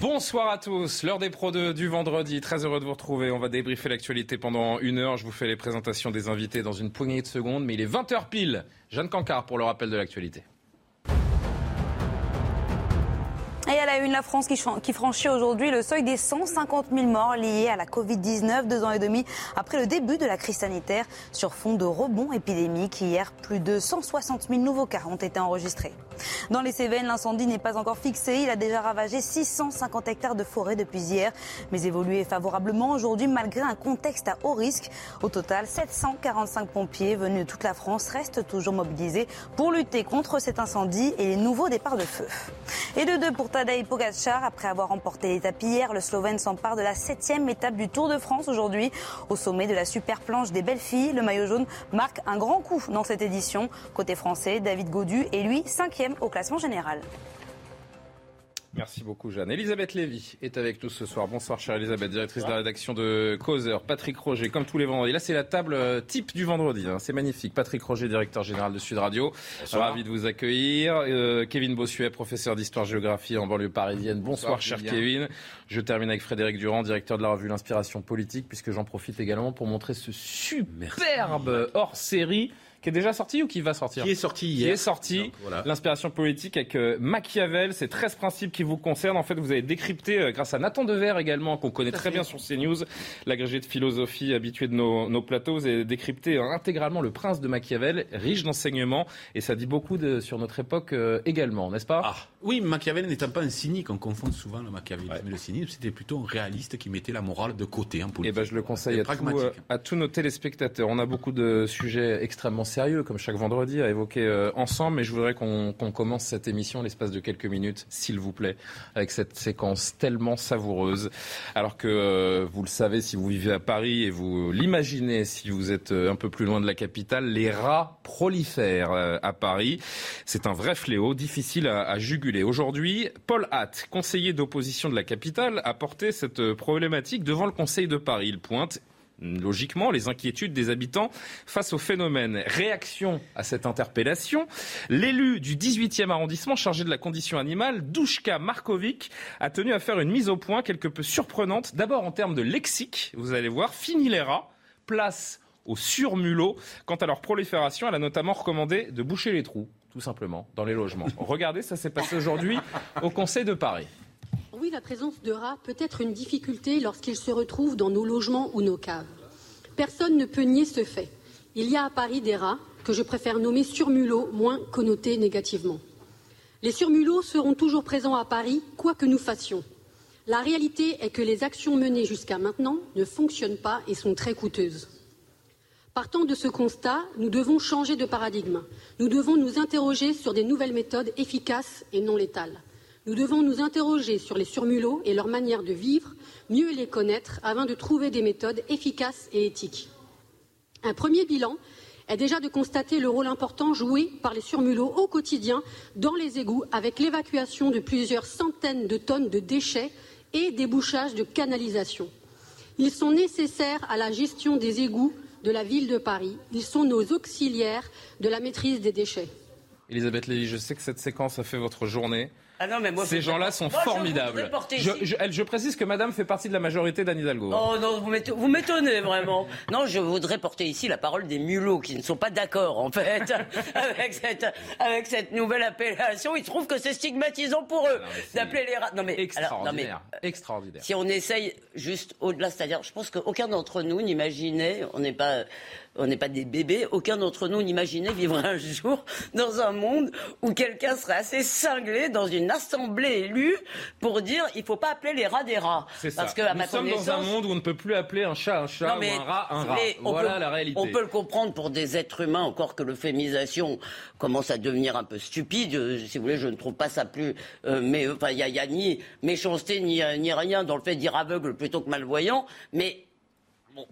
Bonsoir à tous, l'heure des pros de, du vendredi, très heureux de vous retrouver. On va débriefer l'actualité pendant une heure. Je vous fais les présentations des invités dans une poignée de secondes, mais il est 20h pile. Jeanne Cancard pour le rappel de l'actualité. Et à la une, la France qui, franchit aujourd'hui le seuil des 150 000 morts liés à la Covid-19, deux ans et demi après le début de la crise sanitaire, sur fond de rebond épidémique. Hier, plus de 160 000 nouveaux cas ont été enregistrés. Dans les Cévennes, l'incendie n'est pas encore fixé. Il a déjà ravagé 650 hectares de forêt depuis hier, mais évolué favorablement aujourd'hui malgré un contexte à haut risque. Au total, 745 pompiers venus de toute la France restent toujours mobilisés pour lutter contre cet incendie et les nouveaux départs de feu. Et de deux pour Après avoir remporté l'étape hier, le Slovène s'empare de la septième étape du Tour de France aujourd'hui. Au sommet de la super planche des belles filles, le maillot jaune marque un grand coup dans cette édition. Côté français, David Gaudu est lui cinquième au classement général. Merci beaucoup, Jeanne. Elisabeth Lévy est avec nous ce soir. Bonsoir, chère Elisabeth, directrice de la rédaction de Causeur. Patrick Roger, comme tous les vendredis. Là, c'est la table euh, type du vendredi. Hein. C'est magnifique. Patrick Roger, directeur général de Sud Radio. Ravi de vous accueillir. Euh, Kevin Bossuet, professeur d'histoire-géographie en banlieue parisienne. Bonsoir, cher Kevin. Je termine avec Frédéric Durand, directeur de la revue L'Inspiration politique, puisque j'en profite également pour montrer ce superbe hors-série qui est déjà sorti ou qui va sortir Qui est sorti hier. Qui est sorti. L'inspiration politique avec euh, Machiavel, ces 13 principes qui vous concernent. En fait, vous avez décrypté, euh, grâce à Nathan Dever également, qu'on connaît très bien sur CNews, l'agrégé de philosophie habitué de nos, plateaux. Vous avez décrypté euh, intégralement le prince de Machiavel, riche d'enseignements. Et ça dit beaucoup de, sur notre époque également, n'est-ce pas? Ah, Oui, Machiavel n'étant pas un cynique, on confond souvent le machiavélisme mais le cynisme. C'était plutôt un réaliste qui mettait la morale de côté en politique. Et eh ben, je le conseille à, à tous nos téléspectateurs. On a beaucoup de sujets extrêmement sérieux, comme chaque vendredi, à évoquer euh, ensemble. Mais je voudrais qu'on commence cette émission l'espace de quelques minutes, s'il vous plaît, avec cette séquence tellement savoureuse. Alors que, euh, vous le savez, si vous vivez à Paris et vous l'imaginez si vous êtes euh, un peu plus loin de la capitale, les rats prolifèrent à Paris. C'est un vrai fléau, difficile à, à juguler. Aujourd'hui, Paul Hatt, conseiller d'opposition de la capitale, a porté cette problématique devant le Conseil de Paris. Il pointe logiquement les inquiétudes des habitants face au phénomène. Réaction à cette interpellation, l'élu du 18e arrondissement chargé de la condition animale, Douchka Markovic, a tenu à faire une mise au point quelque peu surprenante. D'abord en termes de lexique, vous allez voir, fini les rats, place aux surmulots. Quant à leur prolifération, elle a notamment recommandé de boucher les trous, tout simplement, dans les logements. Regardez, ça s'est passé aujourd'hui au Conseil de Paris. Oui, la présence de rats peut être une difficulté lorsqu'ils se retrouvent dans nos logements ou nos caves. Personne ne peut nier ce fait. Il y a à Paris des rats que je préfère nommer surmulots, moins connotés négativement. Les surmulots seront toujours présents à Paris, quoi que nous fassions. La réalité est que les actions menées jusqu'à maintenant ne fonctionnent pas et sont très coûteuses. Partant de ce constat, nous devons changer de paradigme. Nous devons nous interroger sur des nouvelles méthodes efficaces et non létales. Nous devons nous interroger sur les surmulots et leur manière de vivre, mieux les connaître afin de trouver des méthodes efficaces et éthiques. Un premier bilan est déjà de constater le rôle important joué par les surmulots au quotidien dans les égouts avec l'évacuation de plusieurs centaines de tonnes de déchets et débouchage de canalisations. Ils sont nécessaires à la gestion des égouts de la ville de Paris. Ils sont nos auxiliaires de la maîtrise des déchets. Elisabeth Lévy, je sais que cette séquence a fait votre journée. Ah non, mais moi, Ces gens-là sont formidables. Je, précise que madame fait partie de la majorité d'Anne Hidalgo. Oh non, vous m'étonnez vraiment. Non, je voudrais porter ici la parole des mulots qui ne sont pas d'accord, en fait, avec, cette, avec cette nouvelle appellation. Ils trouvent que c'est stigmatisant pour eux d'appeler les rats. Non, mais, extraordinaire. extraordinaire. Si on essaye juste au-delà, c'est-à-dire, je pense qu'aucun d'entre nous n'imaginait, on n'est pas on n'est pas des bébés. Aucun d'entre nous n'imaginait vivre un jour dans un monde où quelqu'un serait assez cinglé dans une assemblée élue pour dire il faut pas appeler les rats des rats. Parce que à Nous sommes dans un monde où on ne peut plus appeler un chat un chat ou un rat un rat. Voilà la réalité. On peut le comprendre pour des êtres humains, encore que l'euphémisation commence à devenir un peu stupide. Si vous voulez, je ne trouve pas ça plus. Euh, mais enfin, il n'y a, ni méchanceté ni, ni rien dans le fait de dire aveugle plutôt que malvoyant. Mais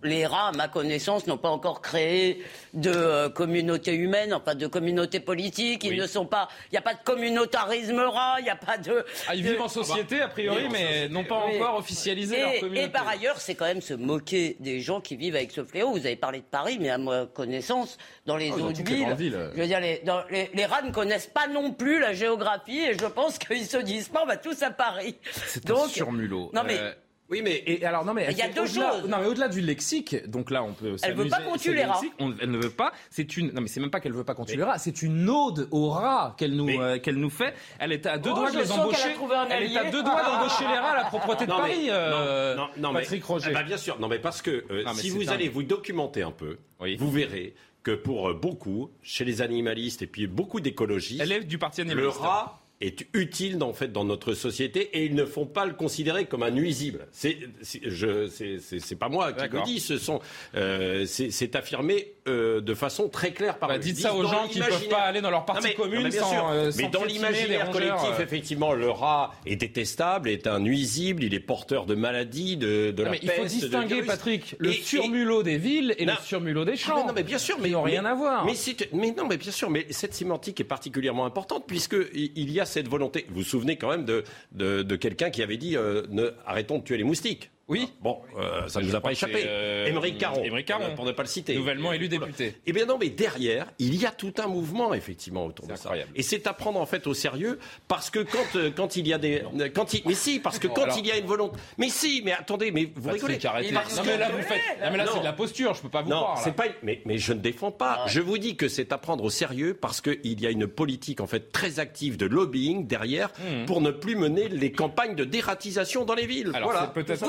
les rats, à ma connaissance, n'ont pas encore créé de euh, communauté humaine, enfin de communauté politique. Ils ne sont pas. Il n'y a pas de communautarisme rat. Il n'y a pas de. Ah, ils vivent en société a priori, mais, n'ont pas encore officialisé leur communauté. Et par ailleurs, c'est quand même se moquer des gens qui vivent avec ce fléau. Vous avez parlé de Paris, mais à ma connaissance, dans les oh, autres villes, je veux dire, les, rats ne connaissent pas non plus la géographie, et je pense qu'ils se disent pas, on va tous à Paris. C'est un surmulot. Non mais. Euh, oui, mais et alors non mais il y a deux choses. Non mais au-delà du lexique, donc là on peut. Elle veut pas qu'on tue les rats. elle ne veut pas. C'est une. Non mais c'est même pas qu'elle veut pas qu'on tue les rats. C'est une ode aux rats qu'elle nous euh, qu'elle nous fait. Elle est à deux oh, doigts de les embaucher. Elle, est à deux doigts d'embaucher les rats à la propreté de Paris. Euh, non, non, Patrick Roger. Eh ben, bien sûr. Non mais parce que euh, si vous allez vous documenter un peu, vous verrez que pour beaucoup, chez les animalistes et puis beaucoup d'écologistes, élève du parti animaliste. Le rat est utile en fait dans notre société et ils ne font pas le considérer comme un nuisible. C'est c'est pas moi qui le dis, ce sont euh, c'est affirmé euh, de façon très claire par. Bah, dites ça aux gens qui ne peuvent pas aller dans leur parti commune sans, euh, mais dans l'imaginaire collectif, effectivement, le rat est détestable, est un nuisible, il est porteur de maladies, de, de la mais Il faut distinguer, Patrick, le surmulot des villes et le surmulot des ah, champs. non, mais bien sûr, mais ils n'ont rien à voir. Mais, mais non, mais bien sûr, mais cette sémantique est particulièrement importante puisque il y a cette volonté. Vous vous souvenez quand même de, quelqu'un qui avait dit euh, ne, arrêtons de tuer les moustiques. Oui. Bon, euh, ça ne nous a pas échappé. Euh, Émeric Caron, Caron, pour ne pas le citer. Nouvellement élu député. Eh bien non, mais derrière, il y a tout un mouvement effectivement autour de ça. Et c'est à prendre en fait au sérieux parce que quand euh, quand il y a des quand il mais si parce que quand il y a une volonté mais si mais attendez mais vous rigolez. Non mais là vous faites non mais là c'est de la posture, je peux pas vous non, croire. c'est pas mais mais je ne défends pas. Je vous dis que c'est à prendre au sérieux parce qu'il y a une politique en fait très active de lobbying derrière hmm. pour ne plus mener les campagnes de dératisation dans les villes. Alors, voilà. Peut-être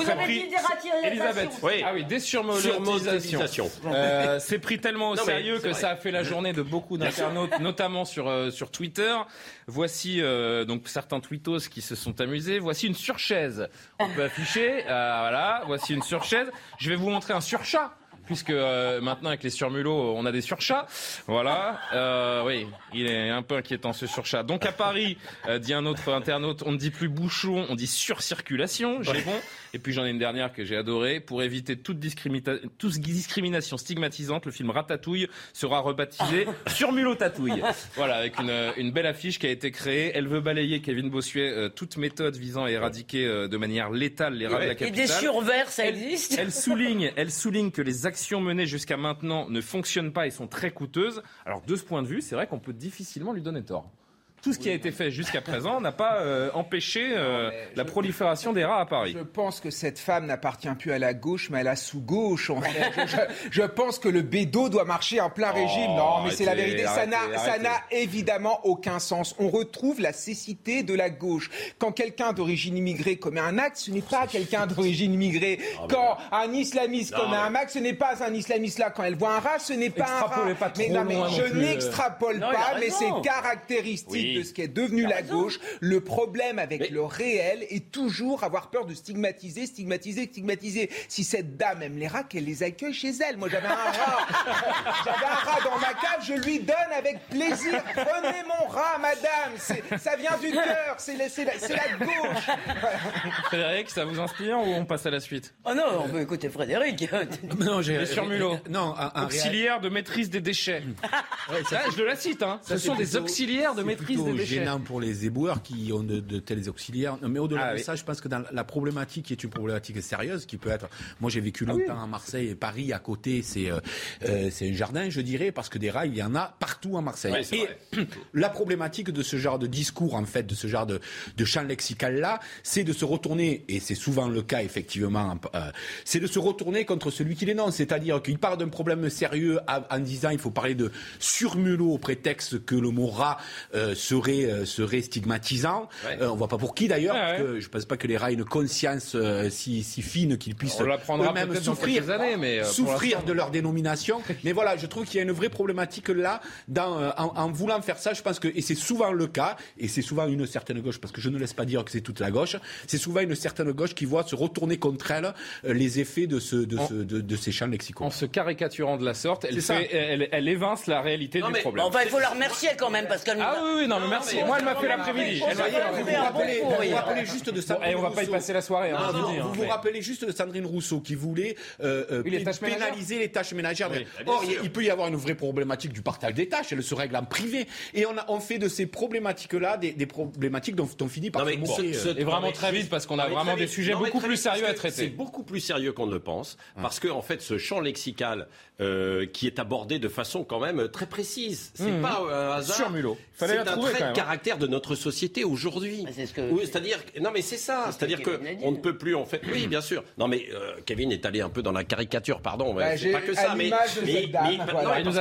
Elisabeth, oui. Ah oui, des surmonétisations. Euh, c'est pris tellement au sérieux que ça a fait la journée de beaucoup d'internautes, notamment sur, euh, sur Twitter. Voici euh, donc certains tweetos qui se sont amusés. Voici une surchaise. On peut afficher. voilà, voici une surchaise. Je vais vous montrer un surchat puisque euh, maintenant avec les surmulots, on a des surchats. Voilà. Euh, oui, il est un peu inquiétant ce surchat. Donc à Paris, euh, dit un autre internaute, on ne dit plus bouchon, on dit surcirculation. J'ai bon. Et puis j'en ai une dernière que j'ai adorée. Pour éviter toute, toute, discrimination stigmatisante, le film Ratatouille sera rebaptisé Surmulot Tatouille. Voilà, avec une, une, belle affiche qui a été créée. Elle veut balayer Kevin Bossuet toute méthode visant à éradiquer de manière létale les rats de la capitale. Et des survers, ça existe. Elle, elle souligne, elle souligne que les actions menées jusqu'à maintenant ne fonctionnent pas et sont très coûteuses. Alors de ce point de vue, c'est vrai qu'on peut difficilement lui donner tort tout ce qui a été fait jusqu'à présent n'a pas euh, empêché euh, la prolifération des rats à Paris. Je pense que cette femme n'appartient plus à la gauche, mais à la sous-gauche. En fait. je, pense que le bédo doit marcher en plein régime. non, mais c'est la vérité. ça n'a évidemment aucun sens. On retrouve la cécité de la gauche. Quand quelqu'un d'origine immigrée commet un acte, ce n'est pas quelqu'un d'origine immigrée. Ah, Quand un islamiste commet un acte, ce n'est pas un islamiste là. Quand elle voit un rat, ce n'est pas un rat. mais, non, mais je n'extrapole pas, mais c'est caractéristique de ce qui est devenu la gauche. Le problème avec le réel est toujours avoir peur de stigmatiser, stigmatiser, stigmatiser. Si cette dame aime les rats, qu'elle les accueille chez elle. Moi, j'avais un rat. j'avais un rat dans ma cave, je lui donne avec plaisir. Prenez mon rat, madame. Ça vient du cœur. C'est la, la, gauche. Frédéric, ça vous inspire ou on passe à la suite? Oh non, on peut écouter Frédéric. non, j'ai les surmulots. Non, un, auxiliaire de maîtrise des déchets. ça, je la cite. Hein. Ce sont des auxiliaires de maîtrise gênant pour les éboueurs qui ont de, tels auxiliaires. Mais au-delà ah de ça, je pense que dans la problématique qui est une problématique sérieuse, qui peut être. Moi, j'ai vécu ah longtemps à Marseille et Paris, à côté, c'est euh, euh, un jardin, je dirais, parce que des rats, il y en a partout à Marseille. et la problématique de ce genre de discours, en fait, de ce genre de, de champ lexical-là, c'est de se retourner, et c'est souvent le cas, effectivement, euh, c'est de se retourner contre celui qui l'énonce. C'est-à-dire qu'il parle d'un problème sérieux en disant il faut parler de surmulot au prétexte que le mot rat serait, serait stigmatisant. on voit pas pour qui d'ailleurs, je pense pas que les rats aient une conscience si, si, fine qu'ils puissent eux-mêmes souffrir, années, mais souffrir de leur dénomination. mais voilà, je trouve qu'il y a une vraie problématique là dans, en, en, voulant faire ça. Je pense que, et c'est souvent le cas, et c'est souvent une certaine gauche, parce que je ne laisse pas dire que c'est toute la gauche, c'est souvent une certaine gauche qui voit se retourner contre elle les effets de, ce, de, ce, de, ces champs lexicaux. En se caricaturant de la sorte, elle, fait, elle, elle, évince la réalité du problème. Enfin, il faut la remercier quand même parce qu'elle. Ah oui, oui, non, mais merci. Moi, elle m'a fait l'après-midi. Elle m'a vous rappelez juste de Sandrine Et on va pas y passer la soirée. Hein, vous vous rappelez juste de Sandrine Rousseau qui voulait euh, euh, pénaliser les tâches ménagères. Or, il peut y avoir une vraie problématique du partage des tâches. Elle se règle en privé. Et on fait de ces problématiques-là des problématiques dont on finit par se moquer. Et vraiment très vite parce qu'on a vraiment des sujets beaucoup plus sérieux à traiter. C'est beaucoup plus sérieux qu'on ne le pense parce que en fait, ce champ lexical euh, qui est abordé de façon quand même très précise. C'est mmh. pas un hasard. Sur Mulot. C'est un trait de hein. caractère de notre société aujourd'hui. Bah, c'est-à-dire, non mais c'est ça. C'est-à-dire que on ne peut plus en fait. Oui, bien sûr. Non mais euh, Kevin est allé un peu dans la caricature, pardon. Bah, c'est pas que ça, mais, mais, mais,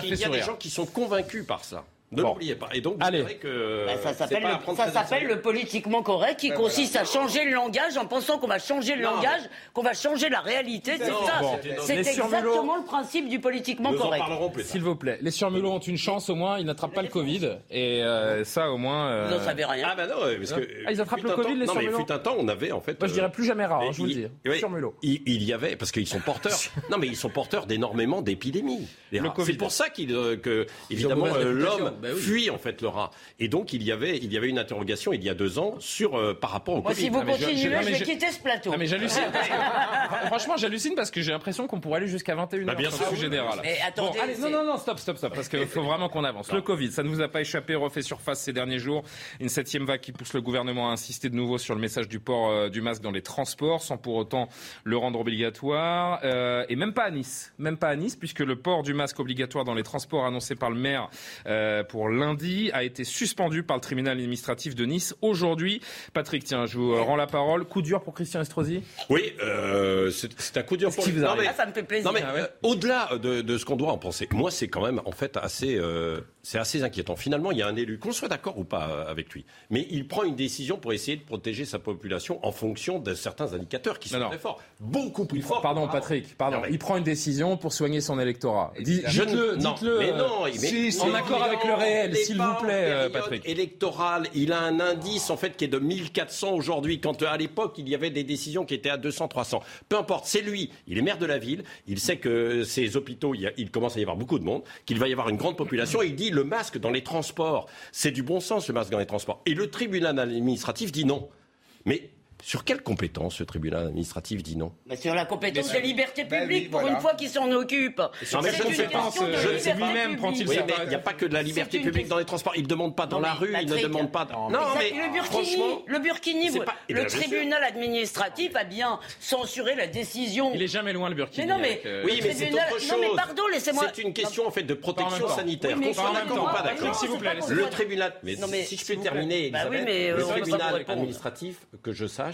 il y a des gens qui sont convaincus par ça. Ne l'oubliez pas. Et donc, Allez. que bah, ça s'appelle le, politiquement correct qui ben consiste à changer le langage en pensant qu'on va changer le langage, qu'on va changer la réalité. C'est ça. C'est exactement le principe du politiquement correct. S'il vous plaît, les surmulots ont une chance au moins, ils n'attrapent pas le Covid. Et euh, ça, au moins. Euh... Vous n'en savez rien. Ah, bah non, parce que. Ah, ils attrapent le Covid, les surmulots Non, mais fut un temps, on avait en fait. Moi, je dirais plus jamais rare, hein, je vous le dis. Surmulots. Il y avait, parce qu'ils sont porteurs. Non, mais ils sont porteurs d'énormément d'épidémies. C'est pour ça euh, que, euh, bah fuit en fait le rat. Et donc il y avait, il y avait une interrogation il y a deux ans sur euh, par rapport au Moi, Si vous ah, continuez, je, vais quitter ce plateau. mais j'hallucine. Franchement, j'hallucine parce que j'ai l'impression qu'on pourrait aller jusqu'à 21 h bah, bien sûr. général. Mais attendez, non, non, non, stop, stop, stop, parce qu'il faut vraiment qu'on avance. Le Covid, ça ne vous a pas échappé, refait surface ces derniers jours. Une septième vague qui pousse le gouvernement à insister de nouveau sur le message du port euh, du masque dans les transports, sans pour autant le rendre obligatoire. Euh, et même pas à Nice, même pas à Nice, puisque le port du masque obligatoire dans les transports annoncé par le maire pour lundi a été suspendu par le tribunal administratif de Nice aujourd'hui. Patrick, tiens, je vous rends la parole. Coup dur pour Christian Estrosi? Oui, euh, c'est un coup dur pour lui. Non, mais, ah, ça me fait plaisir. Non, mais, ah euh, au-delà de, de, ce qu'on doit en penser, moi, c'est quand même en fait assez, euh, c'est assez inquiétant. Finalement, il y a un élu, qu'on soit d'accord ou pas euh, avec lui, mais il prend une décision pour essayer de protéger sa population en fonction de certains indicateurs qui sont très forts, beaucoup plus forts. Pardon, Patrick, pardon. il prend une décision pour soigner son électorat. Dites-le, dites-le. Mais non, mais, en accord avec le réel, s'il vous plaît, Patrick électoral, il a un indice en fait qui est de 1400 aujourd'hui, quand à l'époque il y avait des décisions qui étaient à 200, 300. Peu importe, c'est lui, il est maire de la ville, il sait que ces hôpitaux, il, commence à y avoir beaucoup de monde, qu'il va y avoir une grande population, et il dit le masque dans les transports, c'est du bon sens le masque dans les transports. Et le tribunal administratif dit non. Mais sur quelle compétence ce tribunal administratif dit non bah Sur la compétence des libertés bah publiques, pour une fois qu'il s'en occupe. C'est lui-même prend-il Il n'y a pas que de la liberté publique dans les transports. Il ne demande pas dans la rue, il ne demande pas. Non, mais le Burkini, le, Burkini le tribunal administratif a bien censuré la décision. Il est jamais loin le Burkini. Mais non, mais oui, mais c'est autre chose. Non, mais pardon, laissez-moi. C'est une question en fait de protection sanitaire. Qu'on soit d'accord ou pas d'accord. S'il vous plaît, le tribunal. Mais si je peux terminer, bah le tribunal administratif que je sache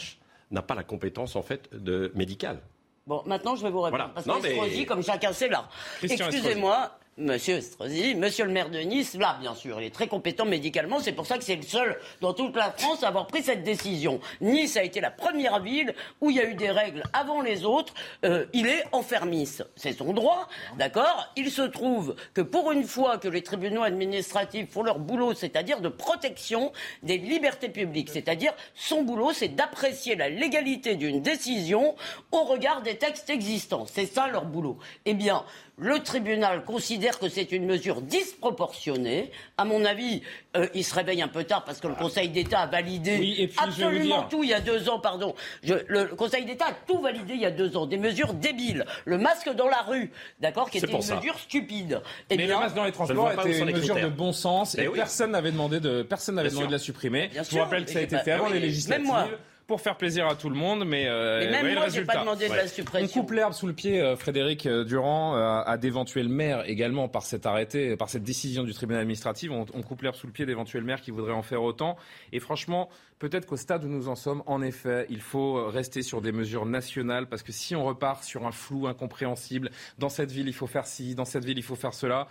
n'a pas la compétence en fait de médicale. Bon, maintenant je vais vous répondre. Parce que comme chacun sait là. Excusez-moi, Monsieur Estrosi, monsieur le maire de Nice, là, bien sûr, il est très compétent médicalement. C'est pour ça que c'est le seul dans toute la France à avoir pris cette décision. Nice a été la première ville où il y a eu des règles avant les autres. Euh, il est enfermiste. C'est son droit, d'accord? Il se trouve que pour une fois que les tribunaux administratifs font leur boulot, c'est-à-dire de protection des libertés publiques, c'est-à-dire son boulot, c'est d'apprécier la légalité d'une décision au regard des textes existants. C'est ça leur boulot. Eh bien, le tribunal considère que c'est une mesure disproportionnée. À mon avis, euh, il se réveille un peu tard parce que le Conseil d'État a validé absolument tout il y a deux ans. Pardon, le Conseil d'État a tout validé il y a deux ans. Des mesures débiles. Le masque dans la rue, d'accord, qui était une mesure stupide. Eh Mais le masque dans les transports était une mesure de bon sens et, personne n'avait demandé de personne n'avait demandé de la supprimer. Je vous rappelle que ça a été fait avant les législatives. Même moi pour faire plaisir à tout le monde, mais, euh, même moi, j'ai pas demandé de la suppression. On coupe l'herbe sous le pied, euh, Frédéric euh, Durand, à d'éventuels maires également par cet arrêté, par cette décision du tribunal administratif. On, coupe l'herbe sous le pied d'éventuels maires qui voudraient en faire autant. Et franchement, peut-être qu'au stade où nous en sommes, en effet, il faut rester sur des mesures nationales parce que si on repart sur un flou incompréhensible, dans cette ville il faut faire ci, dans cette ville il faut faire cela,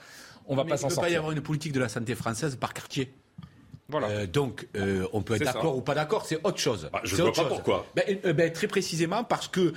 on va pas s'en sortir. Il ne peut pas y avoir une politique de la santé française par quartier. Voilà. donc, on peut être d'accord ou pas d'accord, c'est autre chose. Bah, je ne vois pas pourquoi. Ben, ben, très précisément parce que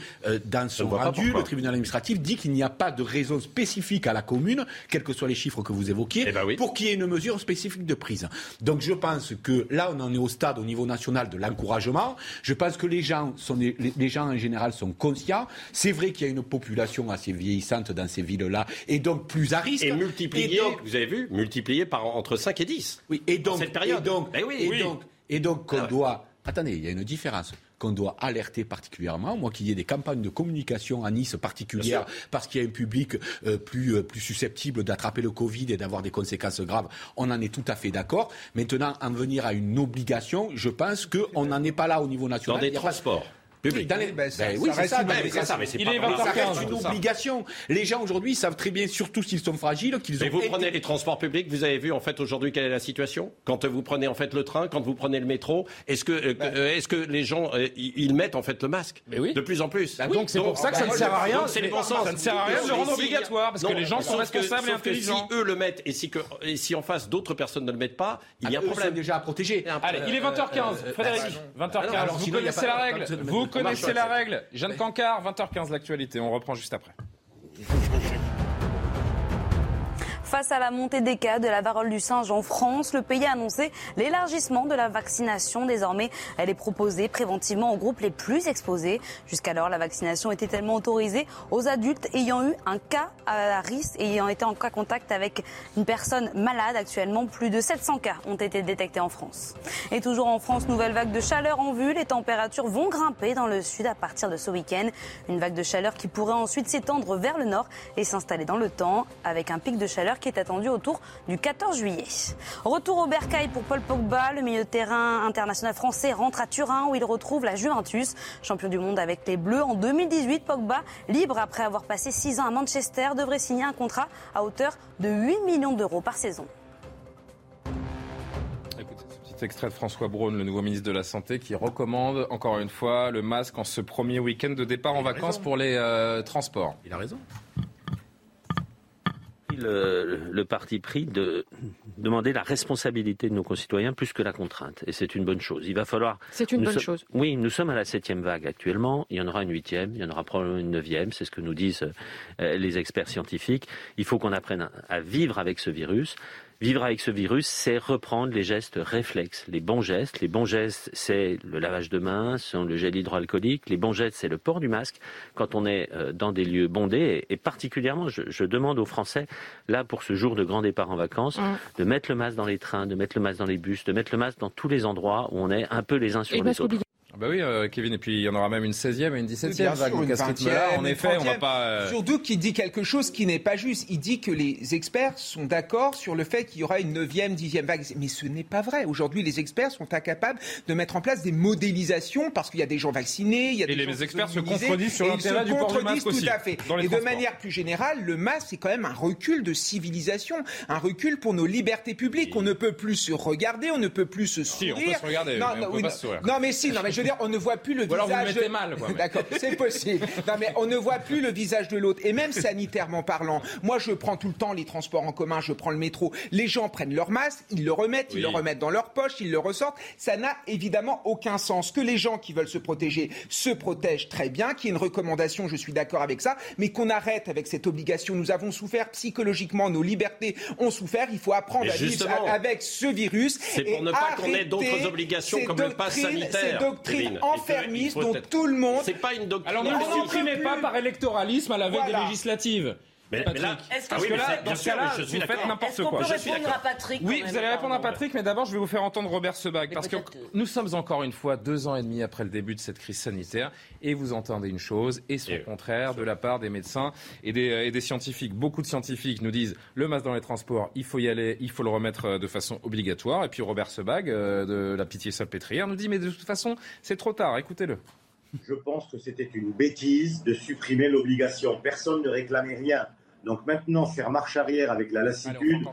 dans son rendu, le tribunal administratif dit qu'il n'y a pas de raison spécifique à la commune, quels que soient les chiffres que vous évoquiez, eh ben pour qu'il y ait une mesure spécifique de prise. Donc je pense que là, on en est au stade au niveau national de l'encouragement. Je pense que les gens, sont, les, gens en général sont conscients. C'est vrai qu'il y a une population assez vieillissante dans ces villes-là et donc plus à risque. Et multiplié, vous avez vu, multiplié par entre 5 et 10. Oui, et donc, cette période. Et donc, ben et donc, et donc qu'on ah doit. Attendez, il y a une différence qu'on doit alerter particulièrement. Moi, qu'il y ait des campagnes de communication à Nice particulières parce qu'il y a un public euh, plus, euh, plus susceptible d'attraper le Covid et d'avoir des conséquences graves, on en est tout à fait d'accord. Maintenant, en venir à une obligation, je pense qu'on n'en est pas là au niveau national. Dans des transports. Oui, ben, ben, oui, c'est ça, mais c'est une obligation. Les gens aujourd'hui savent très bien, surtout s'ils sont fragiles, qu'ils ont. Mais vous prenez les transports publics, vous avez vu en fait aujourd'hui quelle est la situation? Quand vous prenez en fait le train, quand vous prenez le métro, est-ce que euh, ben. euh, est-ce que les gens euh, ils mettent en fait le masque? Mais oui. De plus en plus. donc c'est pour ça que ça ne sert à rien. C'est le bon sens. Ça ne sert à rien de le rendre obligatoire parce que les gens sont responsables et intelligents. Si eux le mettent et si que si en face d'autres personnes ne le mettent pas, il y a un problème déjà à protéger. Allez, il est 20h15. Frédéric, 20h15. Vous connaissez la règle. Vous connaissez la règle. Jeanne Cancard, 20h15 l'actualité. On reprend juste après. Face à la montée des cas de la varole du singe en France, le pays a annoncé l'élargissement de la vaccination. Désormais, elle est proposée préventivement aux groupes les plus exposés. Jusqu'alors, la vaccination était tellement autorisée aux adultes ayant eu un cas à risque et ayant été en cas contact avec une personne malade. Actuellement, plus de 700 cas ont été détectés en France. Et toujours en France, nouvelle vague de chaleur en vue. Les températures vont grimper dans le sud à partir de ce week-end. Une vague de chaleur qui pourrait ensuite s'étendre vers le nord et s'installer dans le temps avec un pic de chaleur qui est attendu autour du 14 juillet. Retour au bercail pour Paul Pogba. Le milieu de terrain international français rentre à Turin où il retrouve la Juventus. Champion du monde avec les Bleus en 2018, Pogba, libre après avoir passé 6 ans à Manchester, devrait signer un contrat à hauteur de 8 millions d'euros par saison extrait de François Braun, le nouveau ministre de la Santé, qui recommande encore une fois le masque en ce premier week-end de départ en vacances pour les euh, transports. Il a raison le, parti pris de demander la responsabilité de nos concitoyens plus que la contrainte. Et c'est une bonne chose. Il va falloir. C'est une bonne chose. Oui, nous sommes à la septième vague actuellement. Il y en aura une huitième, il y en aura probablement une neuvième. C'est ce que nous disent euh, les experts scientifiques. Il faut qu'on apprenne à vivre avec ce virus. Vivre avec ce virus, c'est reprendre les gestes réflexes, les bons gestes. Les bons gestes, c'est le lavage de mains, c'est le gel hydroalcoolique. Les bons gestes, c'est le port du masque quand on est euh, dans des lieux bondés. Et, particulièrement, je, demande aux Français, là, pour ce jour de grand départ en vacances, mmh. de mettre le masque dans les trains, de mettre le masque dans les bus, de mettre le masque dans tous les endroits où on est un peu les uns sur les autres. Ah bah oui, euh, Kevin, et puis il y en aura même une 16e et une 17e vague. en effet, on va pas. Euh... Surtout qu'il dit quelque chose qui n'est pas juste. Il dit que les experts sont d'accord sur le fait qu'il y aura une 9e, 10e vague. Mais ce n'est pas vrai. Aujourd'hui, les experts sont incapables de mettre en place des modélisations parce qu'il y a des gens vaccinés, il y a des et les experts se contredisent sur l'intérêt du port du masque tout à fait. et de manière plus générale, le masque, c'est quand même un recul de civilisation, un recul pour nos libertés publiques. On ne peut plus se regarder, on ne peut plus se sourire. Si, on peut se regarder, non, mais on peut pas se sourire. Non, mais si, non, mais je dire, on ne voit plus le visage. Alors vous mal, D'accord, c'est possible. Non, mais on ne voit plus le visage de l'autre. Et même sanitairement parlant, moi, je prends tout le temps les transports en commun, je prends le métro. Les gens prennent leur masque, ils le remettent, ils le remettent dans leur poche, ils le ressortent. Ça n'a évidemment aucun sens. Que les gens qui veulent se protéger se protègent très bien, qu'il y ait une recommandation, je suis d'accord avec ça, mais qu'on arrête avec cette obligation. Nous avons souffert psychologiquement, nos libertés ont souffert. Il faut apprendre à vivre avec ce virus. C'est pour ne pas qu'on ait d'autres obligations comme le pass sanitaire enfermiste dont tout le monde. C'est pas une doctrine. Alors ne le supprimez pas par électoralisme à la veille des législatives. Mais, là, est-ce que, ah là, dans ce cas-là, vous faites n'importe quoi. je répondre à Patrick Oui, vous allez répondre à Patrick, mais d'abord, je vais vous faire entendre Robert Sebag. Parce que nous sommes encore une fois deux ans et demi après le début de cette crise sanitaire, et vous entendez une chose et son contraire de la part des médecins et des, et des scientifiques. Beaucoup de scientifiques nous disent le masque dans les transports, il faut y aller, il faut le remettre euh, de façon obligatoire. Et puis Robert Sebag, euh, de la Pitié Salpêtrière, nous dit mais de toute façon, c'est trop tard. Écoutez-le. Je pense que c'était une bêtise de supprimer l'obligation. Personne ne réclamait rien. Donc maintenant, faire marche arrière avec la lassitude,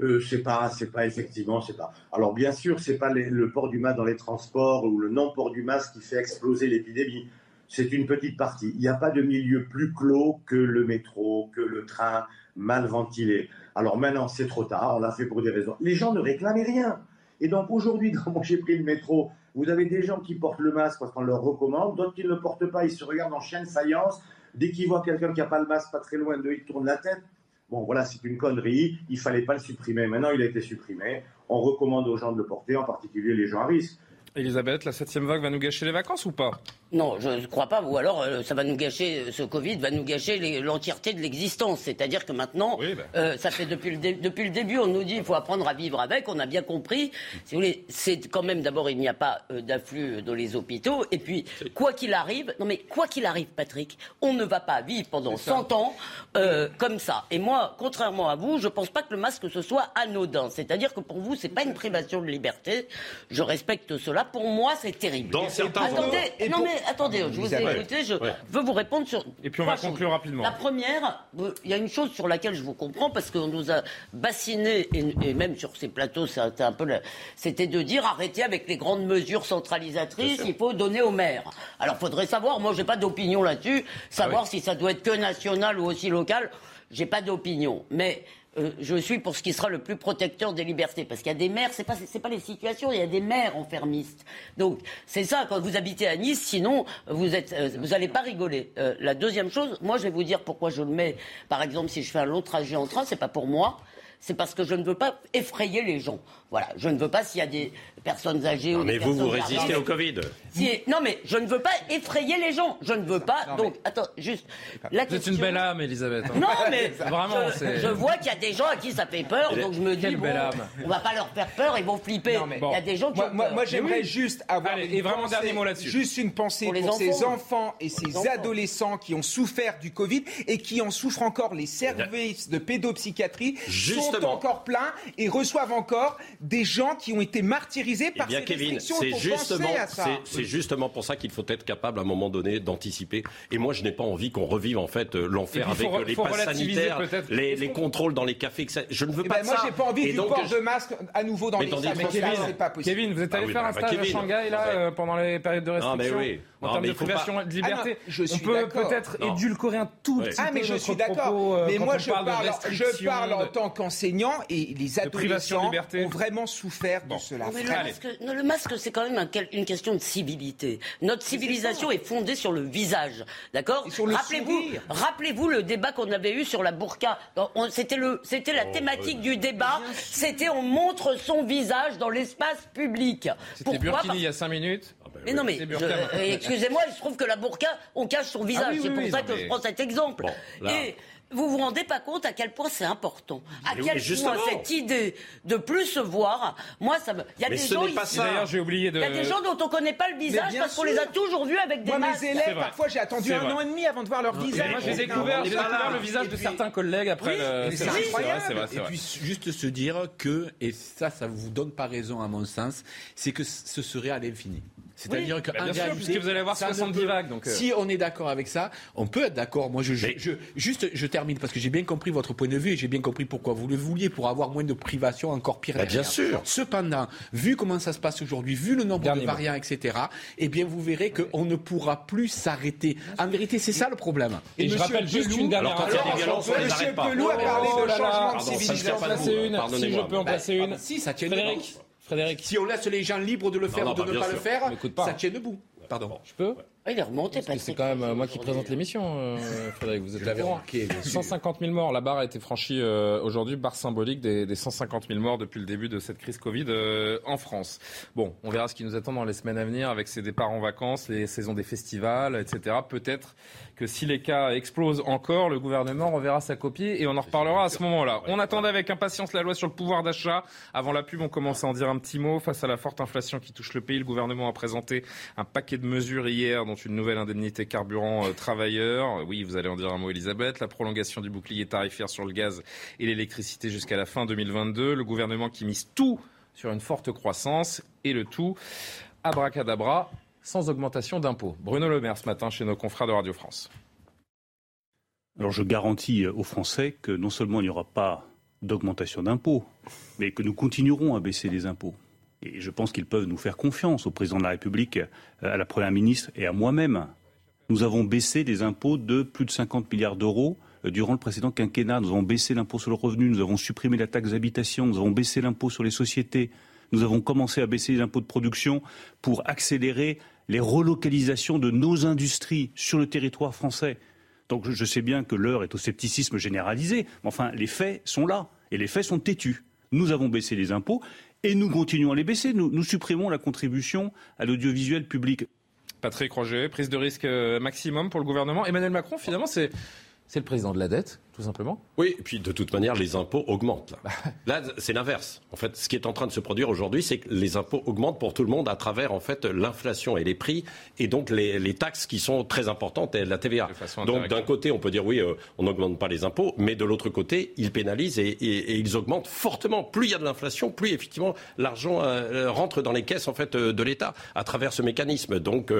euh, c'est pas, c'est pas effectivement, c'est pas. Alors bien sûr, c'est pas le port du masque dans les transports ou le non port du masque qui fait exploser l'épidémie. C'est une petite partie. Il n'y a pas de milieu plus clos que le métro, que le train mal ventilé. Alors maintenant, c'est trop tard. On l'a fait pour des raisons. Les gens ne réclamaient rien. Et donc aujourd'hui, quand j'ai pris le métro, vous avez des gens qui portent le masque parce qu'on leur recommande, d'autres qui ne le portent pas, ils se regardent en chaîne saillance. Dès qu'ils voient quelqu'un qui n'a pas le masque pas très loin d'eux, ils tournent la tête. Bon, voilà, c'est une connerie. Il fallait pas le supprimer. Maintenant, il a été supprimé. On recommande aux gens de le porter, en particulier les gens à risque. Elisabeth, la septième vague va nous gâcher les vacances ou pas? Non, je ne crois pas. Ou alors, euh, ça va nous gâcher, ce Covid va nous gâcher l'entièreté de l'existence. C'est-à-dire que maintenant, bah. euh, ça fait depuis le, depuis le début, on nous dit qu'il faut apprendre à vivre avec. On a bien compris. Si vous voulez, c'est quand même d'abord, il n'y a pas euh, d'afflux dans les hôpitaux. Et puis, quoi qu'il arrive, non mais quoi qu'il arrive, Patrick, on ne va pas vivre pendant 100 ans comme ça. Et moi, contrairement à vous, je ne pense pas que le masque ce soit anodin. C'est-à-dire que pour vous, c'est pas une privation de liberté. Je respecte cela. Pour moi, c'est terrible. Dans certains Attendez, non mais attendez, je vous ai écouté, je veux vous répondre sur. Et puis on va conclure rapidement. La première, il y a une chose sur laquelle je vous comprends parce qu'on nous a bassiné et, même sur ces plateaux, c'était un peu, c'était de dire arrêtez avec les grandes mesures centralisatrices, il faut donner aux maires. Alors faudrait savoir, moi j'ai pas d'opinion là-dessus, savoir ah si ça doit être que national ou aussi local. J'ai pas d'opinion, mais euh, je suis pour ce qui sera le plus protecteur des libertés. Parce qu'il y a des maires, ce n'est pas, pas les situations, il y a des maires enfermistes. Donc c'est ça, quand vous habitez à Nice, sinon vous n'allez euh, pas rigoler. Euh, la deuxième chose, moi je vais vous dire pourquoi je le mets, par exemple si je fais un long trajet en train, c'est pas pour moi, c'est parce que je ne veux pas effrayer les gens. Voilà, je ne veux pas s'il y a des personnes âgées non, ou mais vous, vous résistez au Covid. non, mais je ne veux pas effrayer les gens. Je ne veux pas. donc, attends, juste. La Vous êtes une belle âme, Elisabeth. Hein. Non, mais vraiment, je, je vois qu'il y a des gens à qui ça fait peur, donc je me dis, bon, on va pas leur faire peur, ils vont flipper. Il y a des gens qui. Moi, moi, j'aimerais juste avoir. et vraiment dernier mot là-dessus. Juste une pensée pour, ces enfants et ces adolescents qui ont souffert du Covid et qui en souffrent encore. Les services de pédopsychiatrie sont encore pleins et reçoivent encore des gens qui ont été martyrisés par eh bien, Kevin, c'est justement, c'est justement pour ça qu'il faut être capable à un moment donné d'anticiper. Et moi, je n'ai pas envie qu'on revive en fait euh, l'enfer avec euh, les passes sanitaires, les, contrôles dans les cafés. Je ne veux eh pas ben, de moi, ça. Moi, j'ai pas envie du port de masque à nouveau dans les salles. c'est pas possible. Kevin, vous êtes allé ah faire un bah, stage à Shanghai là euh, pendant les périodes de restriction en termes de privation de liberté. Ah on peut peut-être édulcorer un tout petit peu Ah mais je suis d'accord. Mais moi, je parle en tant qu'enseignant et les adolescents ont vraiment souffert de cela. Le masque, c'est quand même une question de civilité. Notre civilisation est fondée sur le visage, d'accord Rappelez-vous, rappelez-vous le débat qu'on avait eu sur la burqa. C'était le, c'était la oh, thématique du débat. C'était on montre son visage dans l'espace public. C'était Burkini il y a cinq minutes. Ah ben mais non, mais euh, excusez-moi, il se trouve que la burqa, on cache son visage. Ah c'est pour ça que je prends cet exemple. Et vous vous rendez pas compte à quel point c'est important, à quel point cette idée de plus se voir. Moi, ça me. Il y a des gens ici. D'ailleurs, j'ai oublié de. Il y a des gens dont on connaît pas le visage parce qu'on les a toujours vus avec des moi, masques. Mes élèves, parfois, j'ai attendu un an et demi avant de voir leur visage. Moi, j'ai découvert, découvert le visage de certains collègues après. C'est incroyable. Et puis, juste se dire que, et ça, ça vous donne pas raison à mon sens, c'est que ce serait à l'infini. C'est-à-dire qu'en réalité, sûr, puisque vous allez avoir 70 vagues. Donc euh. Si on est d'accord avec ça, on peut être d'accord. Moi, je, je, juste, je termine parce que j'ai bien compris votre point de vue et j'ai bien compris pourquoi vous le vouliez pour avoir moins de privation encore pire. Bah, bien sûr. Cependant, vu comment ça se passe aujourd'hui, vu le nombre de variants, etc., eh bien, vous verrez qu'on ne pourra plus s'arrêter. En vérité, c'est ça le problème. Et, je rappelle juste une dernière. Alors, quand il y a des violences, on Monsieur Pelou a parlé de changement de civilisation. Si je peux en placer une. Si, ça tient. Frédéric. Frédéric. Si on laisse les gens libres de le faire ou de ne pas le faire, ça tient debout. Pardon. Je peux il est remonté, C'est quand même euh, moi qui présente l'émission, euh, Frédéric. Vous êtes là 150 000 morts. La barre a été franchie euh, aujourd'hui, barre symbolique des, des, 150 000 morts depuis le début de cette crise Covid en France. Bon, on verra ce qui nous attend dans les semaines à venir avec ces départs en vacances, les saisons des festivals, etc. Peut-être que si les cas explosent encore, le gouvernement reverra sa copie et on en reparlera à ce moment-là. On attendait avec impatience la loi sur le pouvoir d'achat. Avant la pub, on commence à en dire un petit mot. Face à la forte inflation qui touche le pays, le gouvernement a présenté un paquet de mesures hier, dont une nouvelle indemnité carburant euh, travailleur. Oui, vous allez en dire un mot, Elisabeth. La prolongation du bouclier tarifaire sur le gaz et l'électricité jusqu'à la fin 2022. Le gouvernement qui mise tout sur une forte croissance et le tout abracadabra sans augmentation d'impôts. Bruno Le Maire ce matin chez nos confrères de Radio France. Alors je garantis aux Français que non seulement il n'y aura pas d'augmentation d'impôts, mais que nous continuerons à baisser les impôts. Et je pense qu'ils peuvent nous faire confiance au président de la République, euh, à la Première ministre et à moi-même. Nous avons baissé les impôts de plus de 50 milliards d'euros euh, durant le précédent quinquennat. Nous avons baissé l'impôt sur le revenu, nous avons supprimé la taxe d'habitation, nous avons baissé l'impôt sur les sociétés, Nous avons commencé à baisser les impôts de production pour accélérer les relocalisations de nos industries sur le territoire français. Donc je sais bien que l'heure est au scepticisme généralisé, mais enfin les faits sont là et les faits sont têtus. Nous avons baissé les impôts et nous continuons à les baisser. Nous, supprimons la contribution à l'audiovisuel public. Patrick Roger, prise de risque euh, maximum pour le gouvernement. Emmanuel Macron, finalement, c'est le président de la dette tout simplement. Oui, et puis de toute manière, les impôts augmentent. Là, c'est l'inverse. En fait, ce qui est en train de se produire aujourd'hui, c'est que les impôts augmentent pour tout le monde à travers en fait l'inflation et les prix, et donc les, taxes qui sont très importantes, et la TVA. Donc d'un côté, on peut dire oui, euh, on n'augmente pas les impôts, mais de l'autre côté, ils pénalisent et, ils augmentent fortement. Plus il y a de l'inflation, plus effectivement l'argent euh, rentre dans les caisses en fait euh, de l'État à travers ce mécanisme. Donc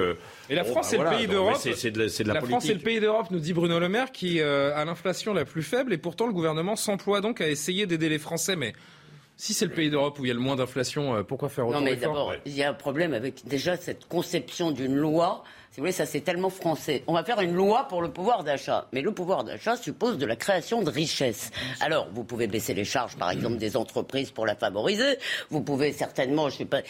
et la France, c'est le pays d'Europe. C'est de, la, la France, c'est le pays d'Europe, nous dit Bruno Le Maire, qui a l'inflation la plus faible et pourtant le gouvernement s'emploie donc à essayer d'aider les Français. Mais si c'est le pays d'Europe où il y a le moins d'inflation, euh, pourquoi faire autant Non, mais d'abord, il y a un problème avec déjà cette conception d'une loi si vous voulez, ça c'est tellement français. On va faire une loi pour le pouvoir d'achat. Mais le pouvoir d'achat suppose de la création de richesses. Alors, vous pouvez baisser les charges, par exemple, des entreprises pour la favoriser. Vous pouvez certainement, je ne suis pas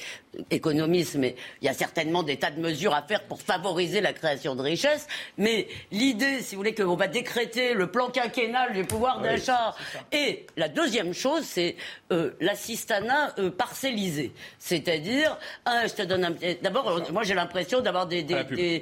économiste, mais il y a certainement des tas de mesures à faire pour favoriser la création de richesses. Mais l'idée, si vous voulez, qu'on va décréter le plan quinquennal du pouvoir d'achat. Et la deuxième chose, c'est euh, l'assistanat euh, parcellisé. C'est-à-dire, je te donne un... D'abord, moi j'ai l'impression d'avoir des des,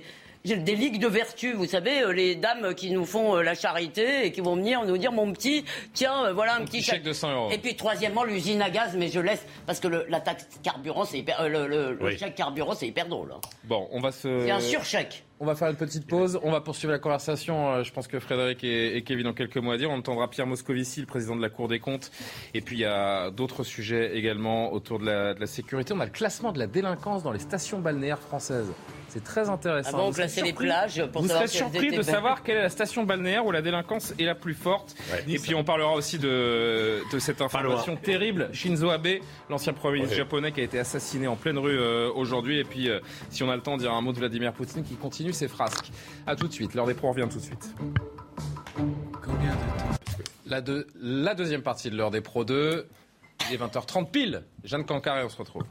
ligues de vertu, vous savez, euh, les dames qui nous font euh, la charité et qui vont venir nous dire mon petit, tiens, euh, voilà un, petit, chèque de 100 euros. Et puis troisièmement, l'usine à gaz, mais je laisse parce que la taxe carburant, c'est hyper, le, chèque carburant, c'est hyper drôle. Hein. Bon, on va se. C'est un surchèque. On va faire une petite pause. On va poursuivre la conversation. Je pense que Frédéric et, Kevin ont quelques mots à dire. On entendra Pierre Moscovici, le président de la Cour des comptes. Et puis il y a d'autres sujets également autour de la, de la sécurité. On a le classement de la délinquance dans les stations balnéaires françaises. C'est très intéressant. Avant, classer les plages pour Vous serez surpris de savoir quelle est la station balnéaire où la délinquance est la plus forte. et puis on parlera aussi de, de cette information terrible. Shinzo Abe, l'ancien premier ministre japonais qui a été assassiné en pleine rue euh, aujourd'hui. Et puis, euh, si on a le temps, on dira un mot de Vladimir Poutine qui continue ses frasques. A tout de suite. L'heure des pros revient tout de suite. La, la deuxième partie de l'heure des pros 2. Il est 20h30 pile. Jeanne Cancard et on se retrouve.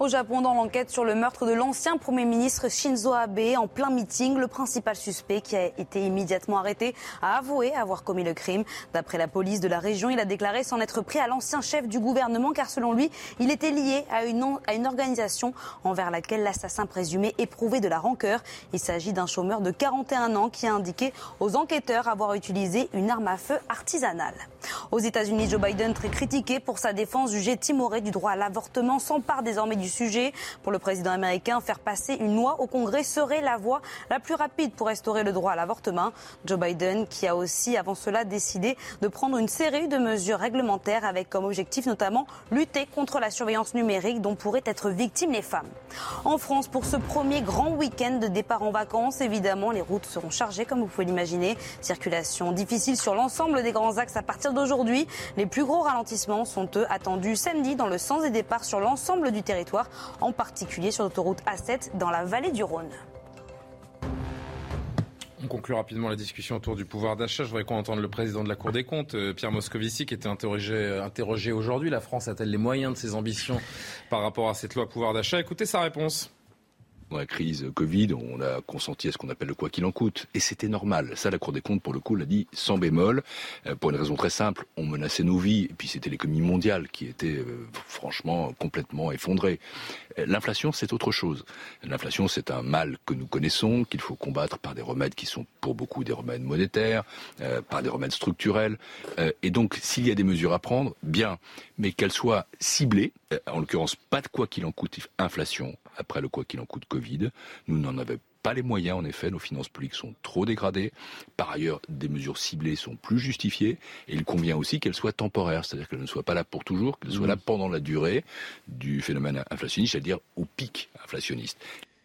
Au Japon, dans l'enquête sur le meurtre de l'ancien Premier ministre Shinzo Abe en plein meeting, le principal suspect qui a été immédiatement arrêté a avoué avoir commis le crime. D'après la police de la région, il a déclaré s'en être pris à l'ancien chef du gouvernement car selon lui, il était lié à une, à une organisation envers laquelle l'assassin présumé éprouvait de la rancœur. Il s'agit d'un chômeur de 41 ans qui a indiqué aux enquêteurs avoir utilisé une arme à feu artisanale. Aux États-Unis, Joe Biden, très critiqué pour sa défense jugé timoré du droit à l'avortement, s'empare désormais du sujet. Pour le président américain, faire passer une loi au Congrès serait la voie la plus rapide pour restaurer le droit à l'avortement. Joe Biden, qui a aussi avant cela décidé de prendre une série de mesures réglementaires avec comme objectif notamment lutter contre la surveillance numérique dont pourraient être victimes les femmes. En France, pour ce premier grand week-end de départ en vacances, évidemment, les routes seront chargées comme vous pouvez l'imaginer. Circulation difficile sur l'ensemble des grands axes à partir d'aujourd'hui. Les plus gros ralentissements sont eux attendus samedi dans le sens des départs sur l'ensemble du territoire en particulier sur l'autoroute A7 dans la vallée du Rhône. On conclut rapidement la discussion autour du pouvoir d'achat. Je voudrais qu'on entende le président de la Cour des comptes, euh, Pierre Moscovici, qui était interrogé, euh, interrogé aujourd'hui. La France a-t-elle les moyens de ses ambitions par rapport à cette loi pouvoir d'achat? Écoutez sa réponse dans la crise Covid, on a consenti à ce qu'on appelle le quoi qu'il en coûte. Et c'était normal. Ça, la Cour des comptes, pour le coup, l'a dit sans bémol. Euh, pour une raison très simple, on menaçait nos vies. Et puis c'était l'économie mondiale qui était euh, franchement complètement effondrée. Euh, l'inflation, c'est autre chose. L'inflation, c'est un mal que nous connaissons, qu'il faut combattre par des remèdes qui sont pour beaucoup des remèdes monétaires, par des remèdes structurels. et donc, s'il y a des mesures à prendre, bien, mais qu'elles soient ciblées. En l'occurrence, pas de quoi qu'il en coûte inflation après le quoi qu'il en coûte Covid. Nous n'en avons pas les moyens, en effet, nos finances publiques sont trop dégradées. Par ailleurs, des mesures ciblées sont plus justifiées et il convient aussi qu'elles soient temporaires, c'est-à-dire qu'elles ne soient pas là pour toujours, qu'elles soient là mmh. pendant la durée du phénomène inflationniste, c'est-à-dire au pic inflationniste.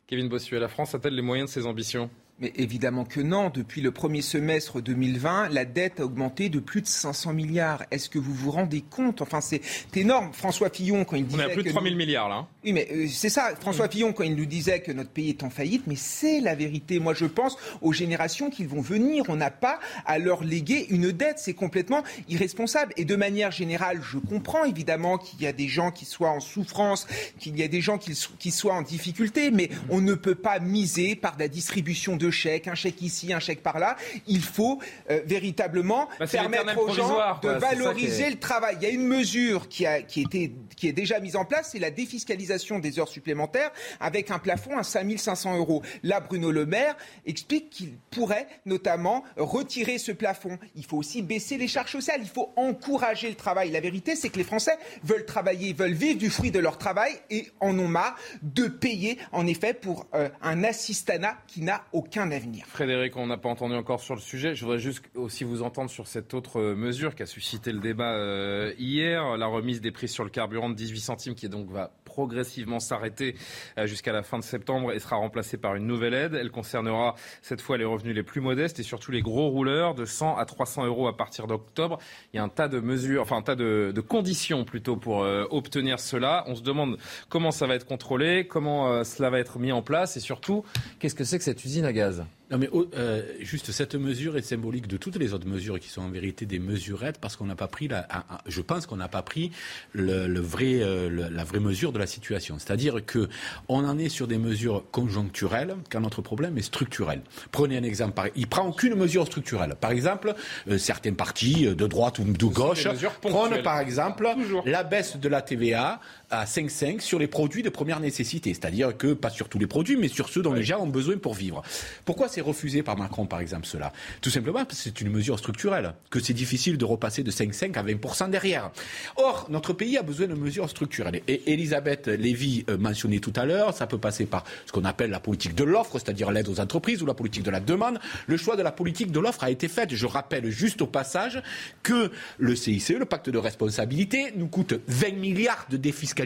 Kevin Bossuet, la France a-t-elle les moyens de ses ambitions? Mais évidemment que non. Depuis le premier semestre 2020, la dette a augmenté de plus de 500 milliards. Est-ce que vous vous rendez compte? Enfin, c'est énorme. François Fillon, quand il disait. On a plus de 3 000 milliards, là. Hein. Oui, mais euh, c'est ça. François Fillon, quand il nous disait que notre pays est en faillite, mais c'est la vérité. Moi, je pense aux générations qui vont venir. On n'a pas à leur léguer une dette. C'est complètement irresponsable. Et de manière générale, je comprends évidemment qu'il y a des gens qui soient en souffrance, qu'il y a des gens qui, qui soient en difficulté, mais on ne peut pas miser par la distribution de chèques, un chèque ici, un chèque par là. Il faut euh, véritablement bah, permettre aux gens de valoriser le travail. Il y a une mesure qui, a, qui, était, qui est déjà mise en place, c'est la défiscalisation des heures supplémentaires avec un plafond à 5500 euros. Là, Bruno Le Maire explique qu'il pourrait notamment retirer ce plafond. Il faut aussi baisser les charges sociales. Il faut encourager le travail. La vérité, c'est que les Français veulent travailler, veulent vivre du fruit de leur travail et en ont marre de payer, en effet, pour euh, un assistanat qui n'a aucun avenir. Frédéric, on n'a pas entendu encore sur le sujet. Je voudrais juste aussi vous entendre sur cette autre mesure qui a suscité le débat euh, hier, la remise des prix sur le carburant de 18 centimes qui donc va progressivement s'arrêter euh, jusqu'à la fin de septembre et sera remplacée par une nouvelle aide. Elle concernera cette fois les revenus les plus modestes et surtout les gros rouleurs de 100 à 300 euros à partir d'octobre. Il y a un tas de mesures, enfin un tas de, conditions plutôt pour euh, obtenir cela. On se demande comment ça va être contrôlé, comment cela va être mis en place et surtout qu'est-ce que c'est que cette usine à gaz? Non mais euh, juste cette mesure est symbolique de toutes les autres mesures qui sont en vérité des mesurettes parce qu'on n'a pas pris la, je pense qu'on n'a pas pris le, vrai, euh, la vraie mesure de la situation. C'est-à-dire que on en est sur des mesures conjoncturelles quand notre problème est structurel. Prenez un exemple. Il prend aucune mesure structurelle. Par exemple, euh, certains partis de droite ou de gauche prennent par exemple la baisse de la TVA à 5,5 sur les produits de première nécessité. C'est-à-dire que, pas sur tous les produits, mais sur ceux dont les gens ont besoin pour vivre. Pourquoi c'est refusé par Macron, par exemple, cela? Tout simplement parce que c'est une mesure structurelle, que c'est difficile de repasser de 5,5 à 20% derrière. Or, notre pays a besoin de mesures structurelles. Et Elisabeth Lévy euh, mentionnait tout à l'heure, ça peut passer par ce qu'on appelle la politique de l'offre, c'est-à-dire l'aide aux entreprises, ou la politique de la demande. Le choix de la politique de l'offre a été fait. Je rappelle juste au passage que le CICE, le pacte de responsabilité, nous coûte 20 milliards de défiscalisation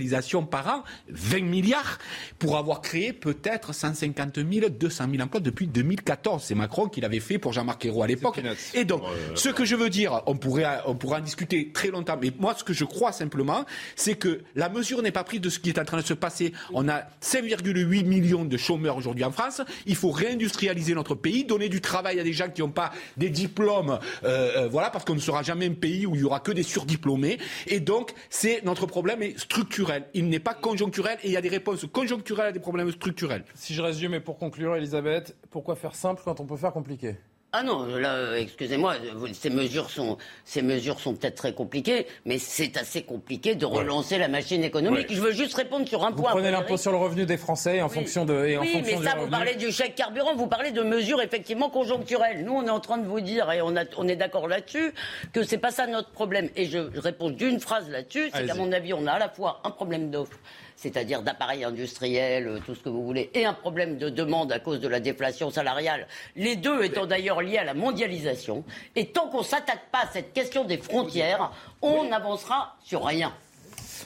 par an, 20 milliards, pour avoir créé peut-être 150 000, 200 000 emplois depuis 2014. C'est Macron qui l'avait fait pour Jean-Marc Ayrault à l'époque. Et donc, ce que je veux dire, on pourrait, on pourrait en discuter très longtemps, mais moi, ce que je crois simplement, c'est que la mesure n'est pas prise de ce qui est en train de se passer. On a 5,8 millions de chômeurs aujourd'hui en France. Il faut réindustrialiser notre pays, donner du travail à des gens qui n'ont pas des diplômes, euh, euh, voilà, parce qu'on ne sera jamais un pays où il y aura que des surdiplômés. Et donc, c'est notre problème est structurel il n'est pas conjoncturel et il y a des réponses conjoncturelles à des problèmes structurels. Si je résume et pour conclure, Elisabeth, pourquoi faire simple quand on peut faire compliqué? Ah non, là, excusez-moi, ces mesures sont, ces mesures sont peut-être très compliquées, mais c'est assez compliqué de relancer la machine économique. Je veux juste répondre sur un point. Vous prenez l'impôt sur le revenu des Français en fonction de. Et oui, mais ça, vous parlez du chèque carburant, vous parlez de mesures effectivement conjoncturelles. Nous, on est en train de vous dire, et on, a, on est d'accord là-dessus, que c'est pas ça notre problème. Et je, je réponds d'une phrase là-dessus, c'est qu'à mon avis, on a à la fois un problème d'offre c'est-à-dire d'appareils industriels, euh, tout ce que vous voulez, et un problème de demande à cause de la déflation salariale, les deux étant d'ailleurs liés à la mondialisation. Et tant qu'on ne s'attaque pas à cette question des frontières, on n'avancera sur rien.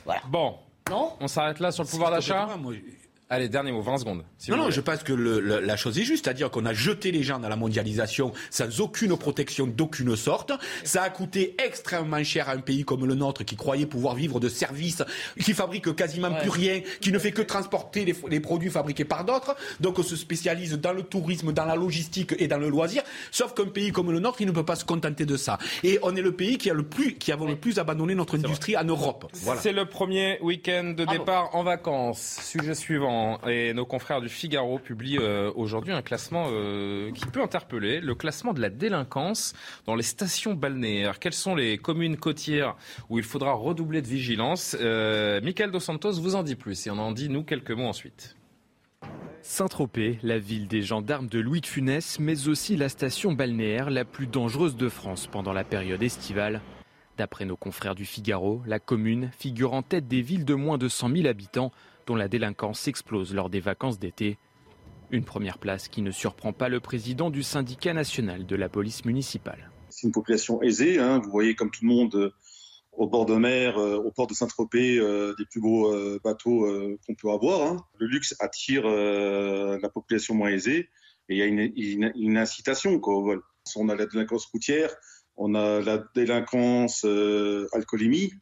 Voilà. Bon. Non? On s'arrête là sur le pouvoir d'achat Allez, dernier mot, 20 secondes. non, non, je pense que la chose est juste, c'est-à-dire qu'on a jeté les gens dans la mondialisation sans aucune protection d'aucune sorte. Ça a coûté extrêmement cher à un pays comme le nôtre qui croyait pouvoir vivre de services, qui fabrique quasiment plus rien, qui ne fait que transporter les, produits fabriqués par d'autres. Donc on se spécialise dans le tourisme, dans la logistique et dans le loisir. Sauf qu'un pays comme le nôtre, il ne peut pas se contenter de ça. Et on est le pays qui a le plus, qui avons le plus abandonné notre industrie en Europe. Voilà. C'est le premier week-end de départ en vacances. Sujet suivant et nos confrères du Figaro publient euh, aujourd'hui un classement euh, qui peut interpeller, le classement de la délinquance dans les stations balnéaires. Quelles sont les communes côtières où il faudra redoubler de vigilance? Euh, Michael Dos Santos vous en dit plus et on en dit nous quelques mots ensuite. Saint-Tropez, la ville des gendarmes de Louis de Funès, mais aussi la station balnéaire la plus dangereuse de France pendant la période estivale. D'après nos confrères du Figaro, la commune figure en tête des villes de moins de 100 000 habitants dont la délinquance explose lors des vacances d'été. Une première place qui ne surprend pas le président du syndicat national de la police municipale. C'est une population aisée, hein. vous voyez comme tout le monde euh, au bord de mer, euh, au port de Saint-Tropez, euh, des plus beaux bateaux qu'on peut avoir. Hein. Le luxe attire la population moins aisée Et il y a une, incitation au vol. On a la délinquance routière, on a la délinquance alcoolémie,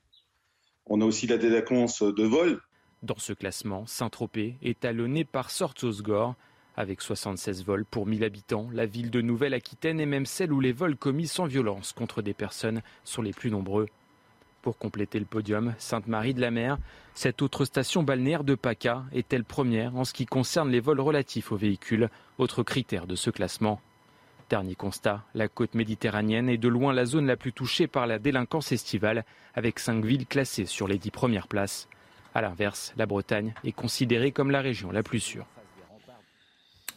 on a aussi la délinquance de vol. Dans ce classement, Saint-Tropez est talonné par Sortosgore. Avec 76 vols pour 1000 habitants, la ville de Nouvelle-Aquitaine est même celle où les vols commis sans violence contre des personnes sont les plus nombreux. Pour compléter le podium, Sainte-Marie de la Mer, cette autre station balnéaire de PACA est-elle première en ce qui concerne les vols relatifs aux véhicules, autre critère de ce classement. Dernier constat, la côte méditerranéenne est de loin la zone la plus touchée par la délinquance estivale, avec cinq villes classées sur les dix premières places. A l'inverse, la Bretagne est considérée comme la région la plus sûre.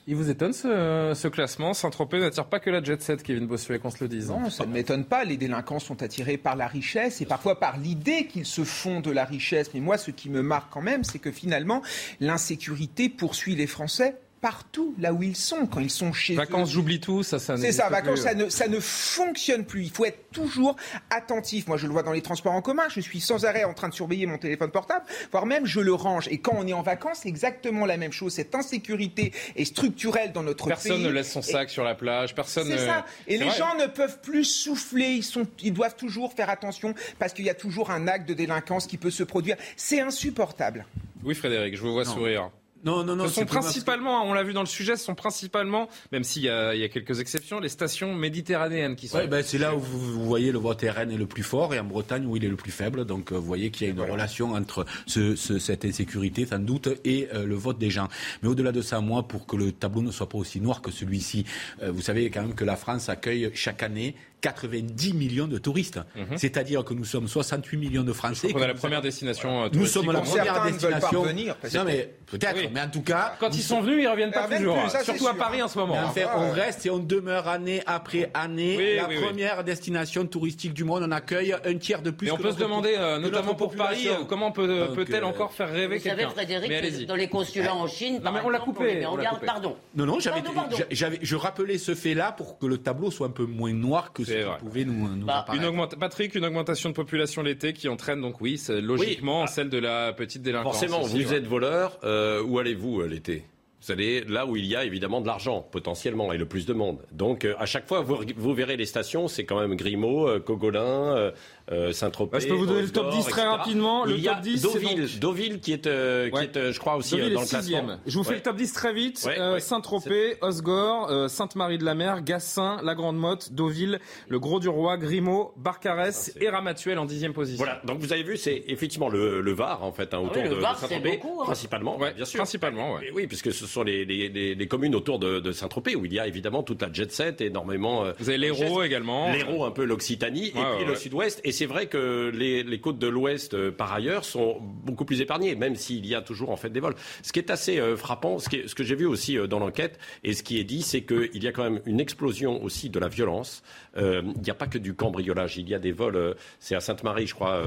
Il vous étonne ce, classement Saint-Tropez n'attire pas que la jet set, Kevin Bossuet, qu'on se le dise. Non, ça ne m'étonne pas. Les délinquants sont attirés par la richesse et parfois par l'idée qu'ils se font de la richesse. Mais moi, ce qui me marque quand même, c'est que finalement, l'insécurité poursuit les Français partout là où ils sont, quand ils sont chez vacances, eux. Vacances, j'oublie tout, ça, ça C'est ça, vacances, ça ne, ça ne fonctionne plus. Il faut être toujours attentif. Moi, je le vois dans les transports en commun. Je suis sans arrêt en train de surveiller mon téléphone portable, voire même je le range. Et quand on est en vacances, c'est exactement la même chose. Cette insécurité est structurelle dans notre pays. Personne ne laisse son sac sur la plage. Personne. C'est ça. Et les gens ne peuvent plus souffler. Ils, sont, ils doivent toujours faire attention parce qu'il y a toujours un acte de délinquance qui peut se produire. C'est insupportable. Oui, Frédéric, je vous vois sourire. Non, non, non. Ce sont principalement, on l'a vu dans le sujet, ce sont principalement, même s'il y, a, quelques exceptions, les stations méditerranéennes qui sont. Oui, ben, c'est là où vous, voyez le vote RN est le plus fort et en Bretagne où il est le plus faible. Donc euh, vous voyez qu'il y a une relation entre ce, cette insécurité, sans doute, et euh, le vote des gens. Mais au-delà de ça, moi, pour que le tableau ne soit pas aussi noir que celui-ci, euh, vous savez quand même que la France accueille chaque année 90 millions de touristes. Mhm. C'est-à-dire que nous sommes 68 millions de Français. On est la première destination touristique. Nous sommes la première destination. Revenir, non, mais peut-être, mais en tout cas. Quand ils sont venus, ils reviennent pas toujours. surtout à Paris en ce moment. on reste et on demeure année après année la première destination touristique du monde. On accueille un tiers de plus. Et on peut se demander, euh, notamment pour Paris, euh, comment peut-elle euh, encore faire rêver quelqu'un Vous savez, Frédéric, dans les consulats en Chine, non, mais on l'a coupé. Pardon. Non, non, j'avais, je rappelais ce fait-là pour que le tableau soit un peu moins noir que qu'il pouvait nous bah, une Patrick, une augmentation de population l'été qui entraîne donc, oui, logiquement bah, celle de la petite délinquance. Forcément, vous êtes voleur, euh, où allez-vous euh, l'été? Vous allez là où il y a évidemment de l'argent, potentiellement, et le plus de monde. Donc, euh, à chaque fois, vous, vous verrez les stations, c'est quand même Grimaud, Cogolin, euh, Saint-Tropez. Bah, je peux vous donner le top 10 très rapidement. Le top 10, Deauville, Deauville qui est, euh, qui est euh, je crois aussi dans le classement. Je vous fais le top 10 très vite. Saint-Tropez, Osgore, Sainte-Marie-de-la-Mer, Gassin, La Grande-Motte, Deauville, Le Gros-du-Roi, Grimaud, Barcarès ah, et Ramatuel en dixième position. Voilà. Donc vous avez vu, c'est effectivement le, le, Var en fait hein, ah autour de, Saint-Tropez, hein. principalement. bien sûr. Principalement. oui, puisque ce sont les, les, les, communes autour de, de Saint-Tropez où il y a évidemment toute la jet set, énormément. vous avez l'Hérault également. L'Hérault, un peu l'Occitanie et puis le Sud-Ouest. Et c'est vrai que les, côtes de l'Ouest, euh, par ailleurs, sont beaucoup plus épargnées, même s'il y a toujours en fait des vols. Ce qui est assez euh, frappant, ce, ce, que j'ai vu aussi euh, dans l'enquête, et ce qui est dit, c'est qu'il y a quand même une explosion aussi de la violence. il n'y a pas que du cambriolage, il y a des vols, c'est à Sainte-Marie, je crois,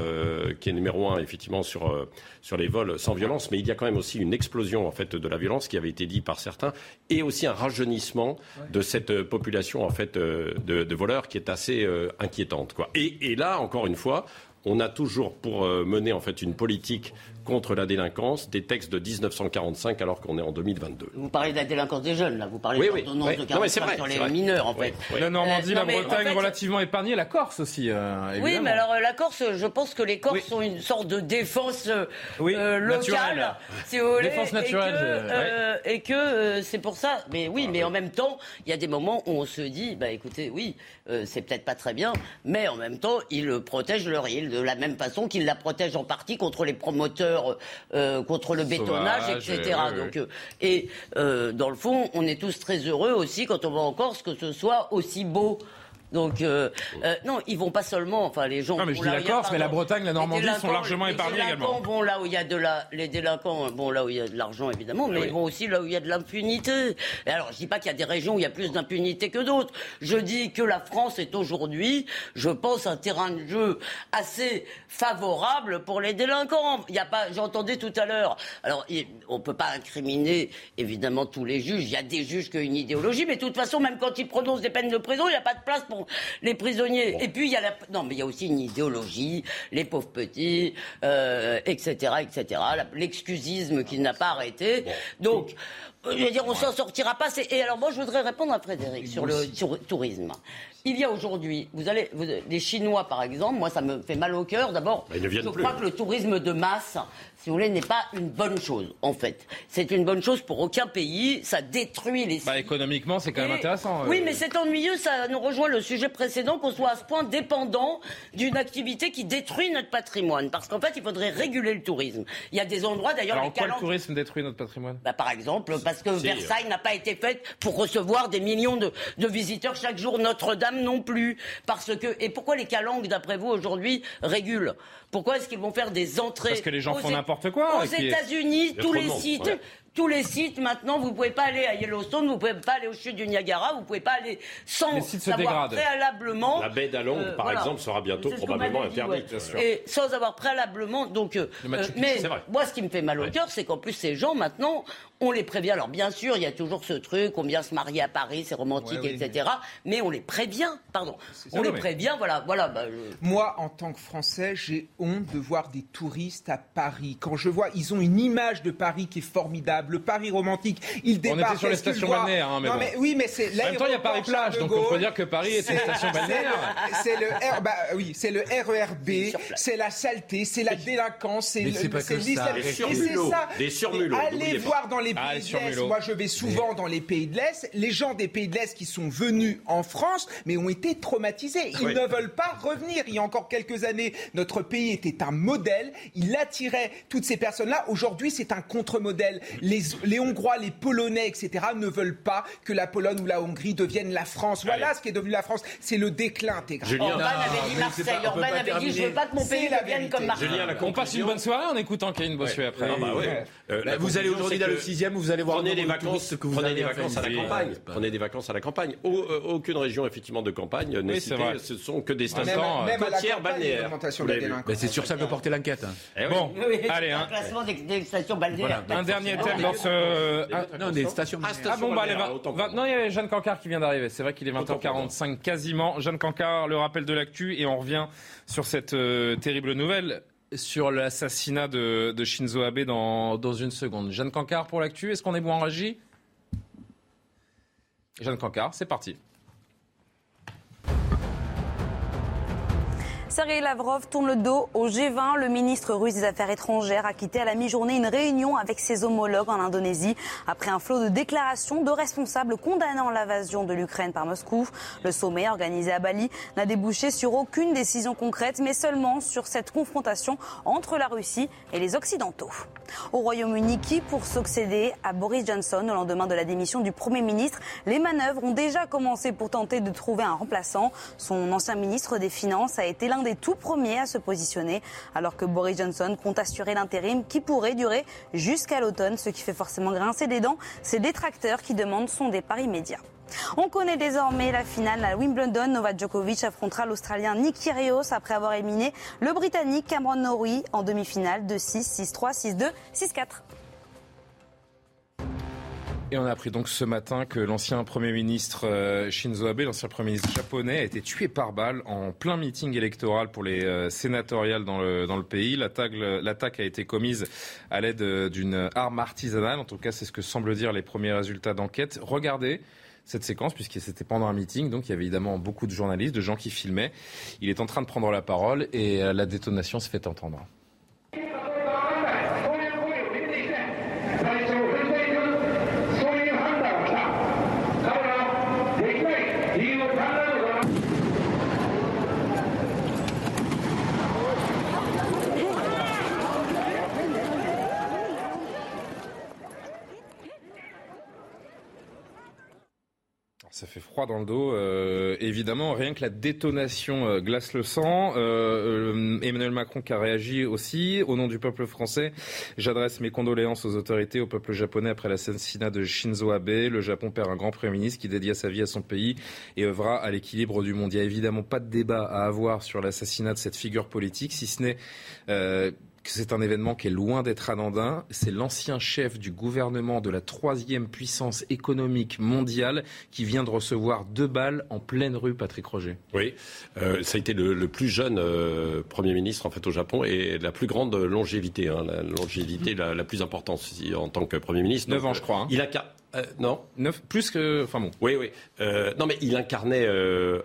qui est numéro un, effectivement, sur, sur les vols sans violence, mais il y a quand même aussi une explosion, en fait, de la violence qui avait été dit par certains, et aussi un rajeunissement de cette population, en fait, de, voleurs qui est assez inquiétante, quoi. Et, là, encore une fois, on a toujours pour euh, mener en fait une politique contre la délinquance des textes de 1945 alors qu'on est en 2022. Vous parlez de la délinquance des jeunes, là. Vous parlez de l'ordonnance de 45 sur les mineurs, en fait. La Normandie, la Bretagne, relativement épargnée, la Corse aussi, euh, Oui, mais alors la Corse, je pense que les Corses sont une sorte de défense euh, locale, si vous voulez. Défense naturelle. Et que, c'est pour ça. Mais oui, mais en même temps, il y a des moments où on se dit, bah écoutez, oui, c'est peut-être pas très bien, mais en même temps, ils protègent leur île de la même façon qu'ils la protègent en partie contre les promoteurs, euh, contre le bétonnage, etc. Donc, euh, et euh, dans le fond, on est tous très heureux aussi quand on va en Corse que ce soit aussi beau. Donc euh, euh, non, ils vont pas seulement. Enfin, les gens. Non, mais je dis la Corse, mais la Bretagne, la Normandie sont largement épargnés également. Vont là où il y a de la, les délinquants bon là où il y a de l'argent évidemment, mais ils vont aussi là où il y a de l'impunité. Et alors, je dis pas qu'il y a des régions où il y a plus d'impunité que d'autres. Je dis que la France est aujourd'hui, je pense, un terrain de jeu assez favorable pour les délinquants. Il y a pas. J'entendais tout à l'heure. Alors, on peut pas incriminer évidemment tous les juges. Il y a des juges qui ont une idéologie, mais de toute façon, même quand ils prononcent des peines de prison, il n'y a pas de place pour les prisonniers. Et puis il y a la... non, mais il y a aussi une idéologie, les pauvres petits, etc., euh, etc. L'excusisme qui n'a pas arrêté. Donc Je veux dire, on s'en sortira pas. Et alors, moi, je voudrais répondre à Frédéric sur le tourisme. Il y a aujourd'hui, vous allez, les Chinois, par exemple, moi, ça me fait mal au cœur. D'abord, je crois que le tourisme de masse, si vous voulez, n'est pas une bonne chose, en fait. C'est une bonne chose pour aucun pays. Ça détruit les. Bah, économiquement, c'est quand même intéressant. Oui, euh. mais c'est ennuyeux. Ça nous rejoint le sujet précédent qu'on soit à ce point dépendant d'une activité qui détruit notre patrimoine. Parce qu'en fait, il faudrait réguler le tourisme. Il y a des endroits, d'ailleurs. Alors, quoi le tourisme détruit notre patrimoine? Bah, Par exemple, parce que Versailles n'a pas été faite pour recevoir des millions de, de visiteurs chaque jour. Notre-Dame non plus. Parce que, et pourquoi les calanques, d'après vous, aujourd'hui, régulent? Pourquoi est-ce qu'ils vont faire des entrées Parce que les gens font n'importe quoi. Aux États-Unis, tous les sites, tous les sites, maintenant, vous ne pouvez pas aller à Yellowstone, vous ne pouvez pas aller au chute du Niagara, vous ne pouvez pas aller sans savoir préalablement. La baie d'Along, euh, par exemple, sera bientôt probablement interdite. Et sans avoir préalablement. Donc, euh, euh, mais moi, ce qui me fait mal au cœur, c'est qu'en plus, ces gens, maintenant, on les prévient. Alors, bien sûr, il y a toujours ce truc, on vient se marier à Paris, c'est romantique, etc. Mais... on les prévient, pardon. On les prévient, voilà. voilà bah, Moi, en tant que Français, j'ai honte de voir des touristes à Paris. Quand je vois, ils ont une image de Paris qui est formidable le Paris romantique. Il débarque. On était sur les stations balnéaires, hein, mais, non, mais oui, mais c'est. En même temps, il y a Paris plage, donc on peut dire que Paris est, une station balnéaire. C'est le, R, bah, oui, c'est le RERB, c'est la saleté, c'est la délinquance, c'est l'islam. Des surmulots. Allez voir dans les ah, pays de l'Est. Moi, je vais souvent dans les pays de l'Est. Les gens des pays de l'Est qui sont venus en France, mais ont été traumatisés. Ils ne veulent pas revenir. Il y a encore quelques années, notre pays était un modèle. Il attirait toutes ces personnes-là. Aujourd'hui, c'est un contre-modèle. Les les, Hongrois, les Polonais, etc., ne veulent pas que la Pologne ou la Hongrie deviennent la France. Voilà ce qui est devenu la France. C'est le déclin intégral. Orban avait dit Marseille. Orban avait dit je veux pas que mon pays devienne comme Marseille. on passe une bonne soirée en écoutant Kevin Bossuet après. Ah bah euh, vous allez aujourd'hui dans le sixième, vous allez voir prenez des vacances, que vous prenez des vacances à la campagne. Prenez des vacances à la campagne. Euh, aucune région effectivement de campagne n'est citée. Ce sont que des stations côtières balnéaires. C'est sur ça que portait l'enquête. Eh bon, allez. Un classement des stations balnéaires. Un dernier thème dans ce. Non, des stations. Ah bon, bah, non, il y a Jeanne Cancard qui vient d'arriver. C'est vrai qu'il est 20h45 quasiment. Jeanne Cancard, le rappel de l'actu et on revient sur cette euh, terrible nouvelle sur l'assassinat de, Shinzo Abe dans, une seconde. Jeanne Cancard pour l'actu, est-ce qu'on est bon en régie? Jeanne Cancard, c'est parti. Sergei Lavrov tourne le dos au G20. Le ministre russe des Affaires étrangères a quitté à la mi-journée une réunion avec ses homologues en Indonésie après un flot de déclarations de responsables condamnant l'invasion de l'Ukraine par Moscou. Le sommet organisé à Bali n'a débouché sur aucune décision concrète, mais seulement sur cette confrontation entre la Russie et les Occidentaux. Au Royaume-Uni, qui pour succéder à Boris Johnson au lendemain de la démission du Premier ministre, les manœuvres ont déjà commencé pour tenter de trouver un remplaçant. Son ancien ministre des Finances a été l'un des tout premiers à se positionner, alors que Boris Johnson compte assurer l'intérim qui pourrait durer jusqu'à l'automne, ce qui fait forcément grincer des dents ses détracteurs qui demandent son départ immédiat. On connaît désormais la finale à Wimbledon. Novak Djokovic affrontera l'Australien Nick Kyrgios après avoir éliminé le Britannique Cameron Norrie en demi-finale de 6, 6-3, 6-2, 6-4. Et on a appris donc ce matin que l'ancien Premier ministre euh, Shinzo Abe, l'ancien Premier ministre japonais, a été tué par balle en plein meeting électoral pour les euh, sénatoriales dans le, dans le pays. L'attaque a été commise à l'aide euh, d'une arme artisanale. En tout cas, c'est ce que semblent dire les premiers résultats d'enquête. Regardez cette séquence, puisque c'était pendant un meeting, donc il y avait évidemment beaucoup de journalistes, de gens qui filmaient. Il est en train de prendre la parole et la détonation se fait entendre. Ça fait froid dans le dos. Euh, évidemment, rien que la détonation euh, glace le sang. Euh, Emmanuel Macron qui a réagi aussi. Au nom du peuple français, j'adresse mes condoléances aux autorités, au peuple japonais après l'assassinat de Shinzo Abe. Le Japon perd un grand Premier ministre qui dédia sa vie à son pays et œuvra à l'équilibre du monde. Il n'y a évidemment pas de débat à avoir sur l'assassinat de cette figure politique, si ce n'est que c'est un événement qui est loin d'être anodin. C'est l'ancien chef du gouvernement de la troisième puissance économique mondiale qui vient de recevoir deux balles en pleine rue, Patrick Roger. Oui, euh, ça a été le, plus jeune euh, Premier ministre en fait au Japon et la plus grande longévité, hein, la longévité la, plus importante en tant que Premier ministre. 9 ans, je crois. Hein. Il a euh, non. Neuf, plus que. Enfin bon. Oui, oui. Euh, non, mais il incarnait euh,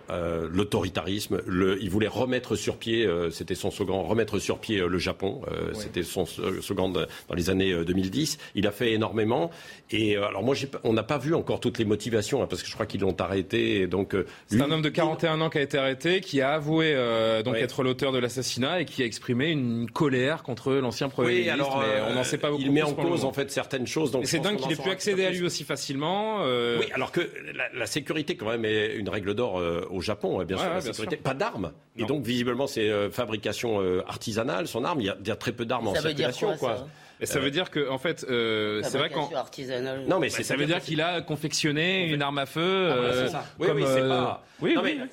l'autoritarisme. Le, il voulait remettre sur pied, c'était son slogan, remettre sur pied le Japon. C'était son slogan dans les années 2010. Il a fait énormément. Et alors, moi, on n'a pas vu encore toutes les motivations, hein, parce que je crois qu'ils l'ont arrêté. donc, c'est un homme de 41 ans qui a été arrêté, qui a avoué donc être l'auteur de l'assassinat et qui a exprimé une colère contre l'ancien Premier oui, ministre. Alors, mais on n'en sait pas beaucoup. Il met en cause, en fait, certaines choses. Donc c'est dingue qu'il ait pu accéder à lui aussi facilement. Euh. Oui, alors que la, sécurité, quand même, est une règle d'or euh, au Japon, bien sûr. Pas d'armes. Et donc, visiblement, c'est euh, fabrication artisanale, son arme. Il y a, très peu d'armes en circulation. quoi, Et ça veut dire que, en fait, c'est vrai qu'en. Non, mais ça veut dire qu'il a confectionné une arme à feu. Ah, oui, oui, c'est pas. Oui, oui. Euh,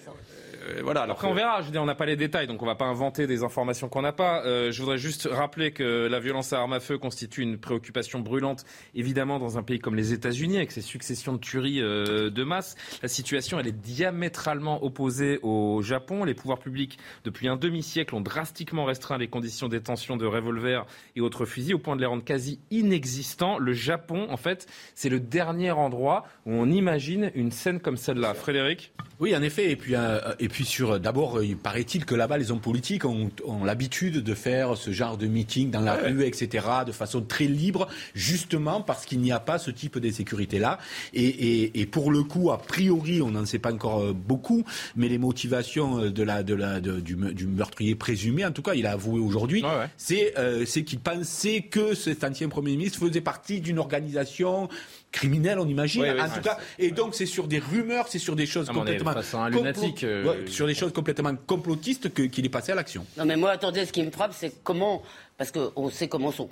voilà. Après, on verra. Je veux dire, on n'a pas les détails, donc on va pas inventer des informations qu'on n'a pas. Euh, je voudrais juste rappeler que la violence à armes à feu constitue une préoccupation brûlante, évidemment, dans un pays comme les États-Unis, avec ses successions de tueries euh, de masse. La situation, elle est diamétralement opposée au Japon. Les pouvoirs publics, depuis un demi-siècle, ont drastiquement restreint les conditions de détention de revolvers et autres fusils, au point de les rendre quasi inexistants. Le Japon, en fait, c'est le dernier endroit où on imagine une scène comme celle-là. Frédéric? Oui, en effet. Et puis, et puis sur, d'abord, il paraît-il que là-bas, les hommes politiques ont, l'habitude de faire ce genre de meeting dans la rue, etc., de façon très libre, justement parce qu'il n'y a pas ce type de sécurité-là. Et, pour le coup, a priori, on n'en sait pas encore euh, beaucoup, mais les motivations euh, de la, de la, du, meurtrier présumé, en tout cas, il a avoué aujourd'hui, c'est, euh, c'est qu'il pensait que cet ancien Premier ministre faisait partie d'une organisation criminel, on imagine. en tout cas, et donc c'est sur des rumeurs, c'est sur des choses complètement lunatique, euh, sur des choses complètement complotistes qu'il est passé à l'action. Non, mais moi, attendez, ce qui me frappe, c'est comment, parce qu'on sait comment sont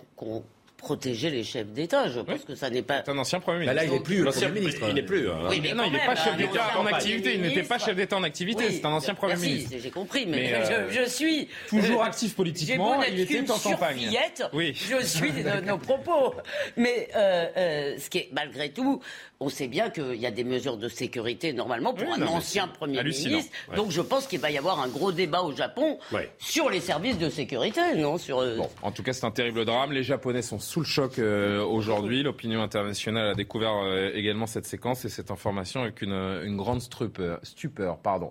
protéger les chefs d'État. Je pense que ça n'est pas. C'est un ancien Premier ministre. Bah là, il n'est plus Premier ministre. Il n'est plus. Hein. Oui, mais non, il n'est pas chef d'État en activité. Il n'était pas chef d'État en activité. c'est un ancien Premier ministre. J'ai compris, mais, je, je, suis toujours actif politiquement. Il était en campagne. Oui. Je suis de nos propos. Mais euh, euh, ce qui est malgré tout, on sait bien qu'il y a des mesures de sécurité normalement pour un ancien Premier ministre. Donc je pense qu'il va y avoir un gros débat au Japon sur les services de sécurité, non sur, euh, bon, En tout cas, c'est un terrible drame. Les Japonais sont sous le choc euh, aujourd'hui. L'opinion internationale a découvert euh, également cette séquence et cette information avec une, grande stupeur. stupeur pardon.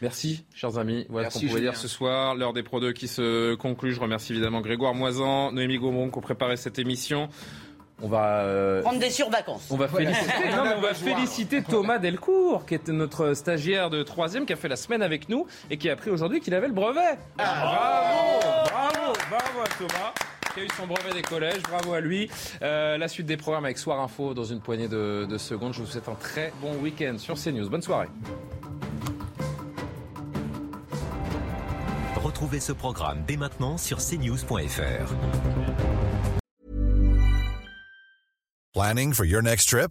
Merci, chers amis. Voilà ce qu'on pouvait dire ce soir. L'heure des Pro 2 qui se conclut. Je remercie évidemment Grégoire Moisan, Noémie Gaumont qui ont préparé cette émission. On va euh, prendre des survacances. On va féliciter, on va féliciter Thomas Delcourt, qui est notre stagiaire de troisième, qui a fait la semaine avec nous et qui a appris aujourd'hui qu'il avait le brevet. Ah. bravo, bravo, bravo à Thomas qui a eu son brevet des collèges. Bravo à lui. Euh, la suite des programmes avec Soir Info dans une poignée de, de secondes. Je vous souhaite un très bon week-end sur CNews. Bonne soirée. Retrouvez ce programme dès maintenant sur cnews.fr. Planning for your next trip?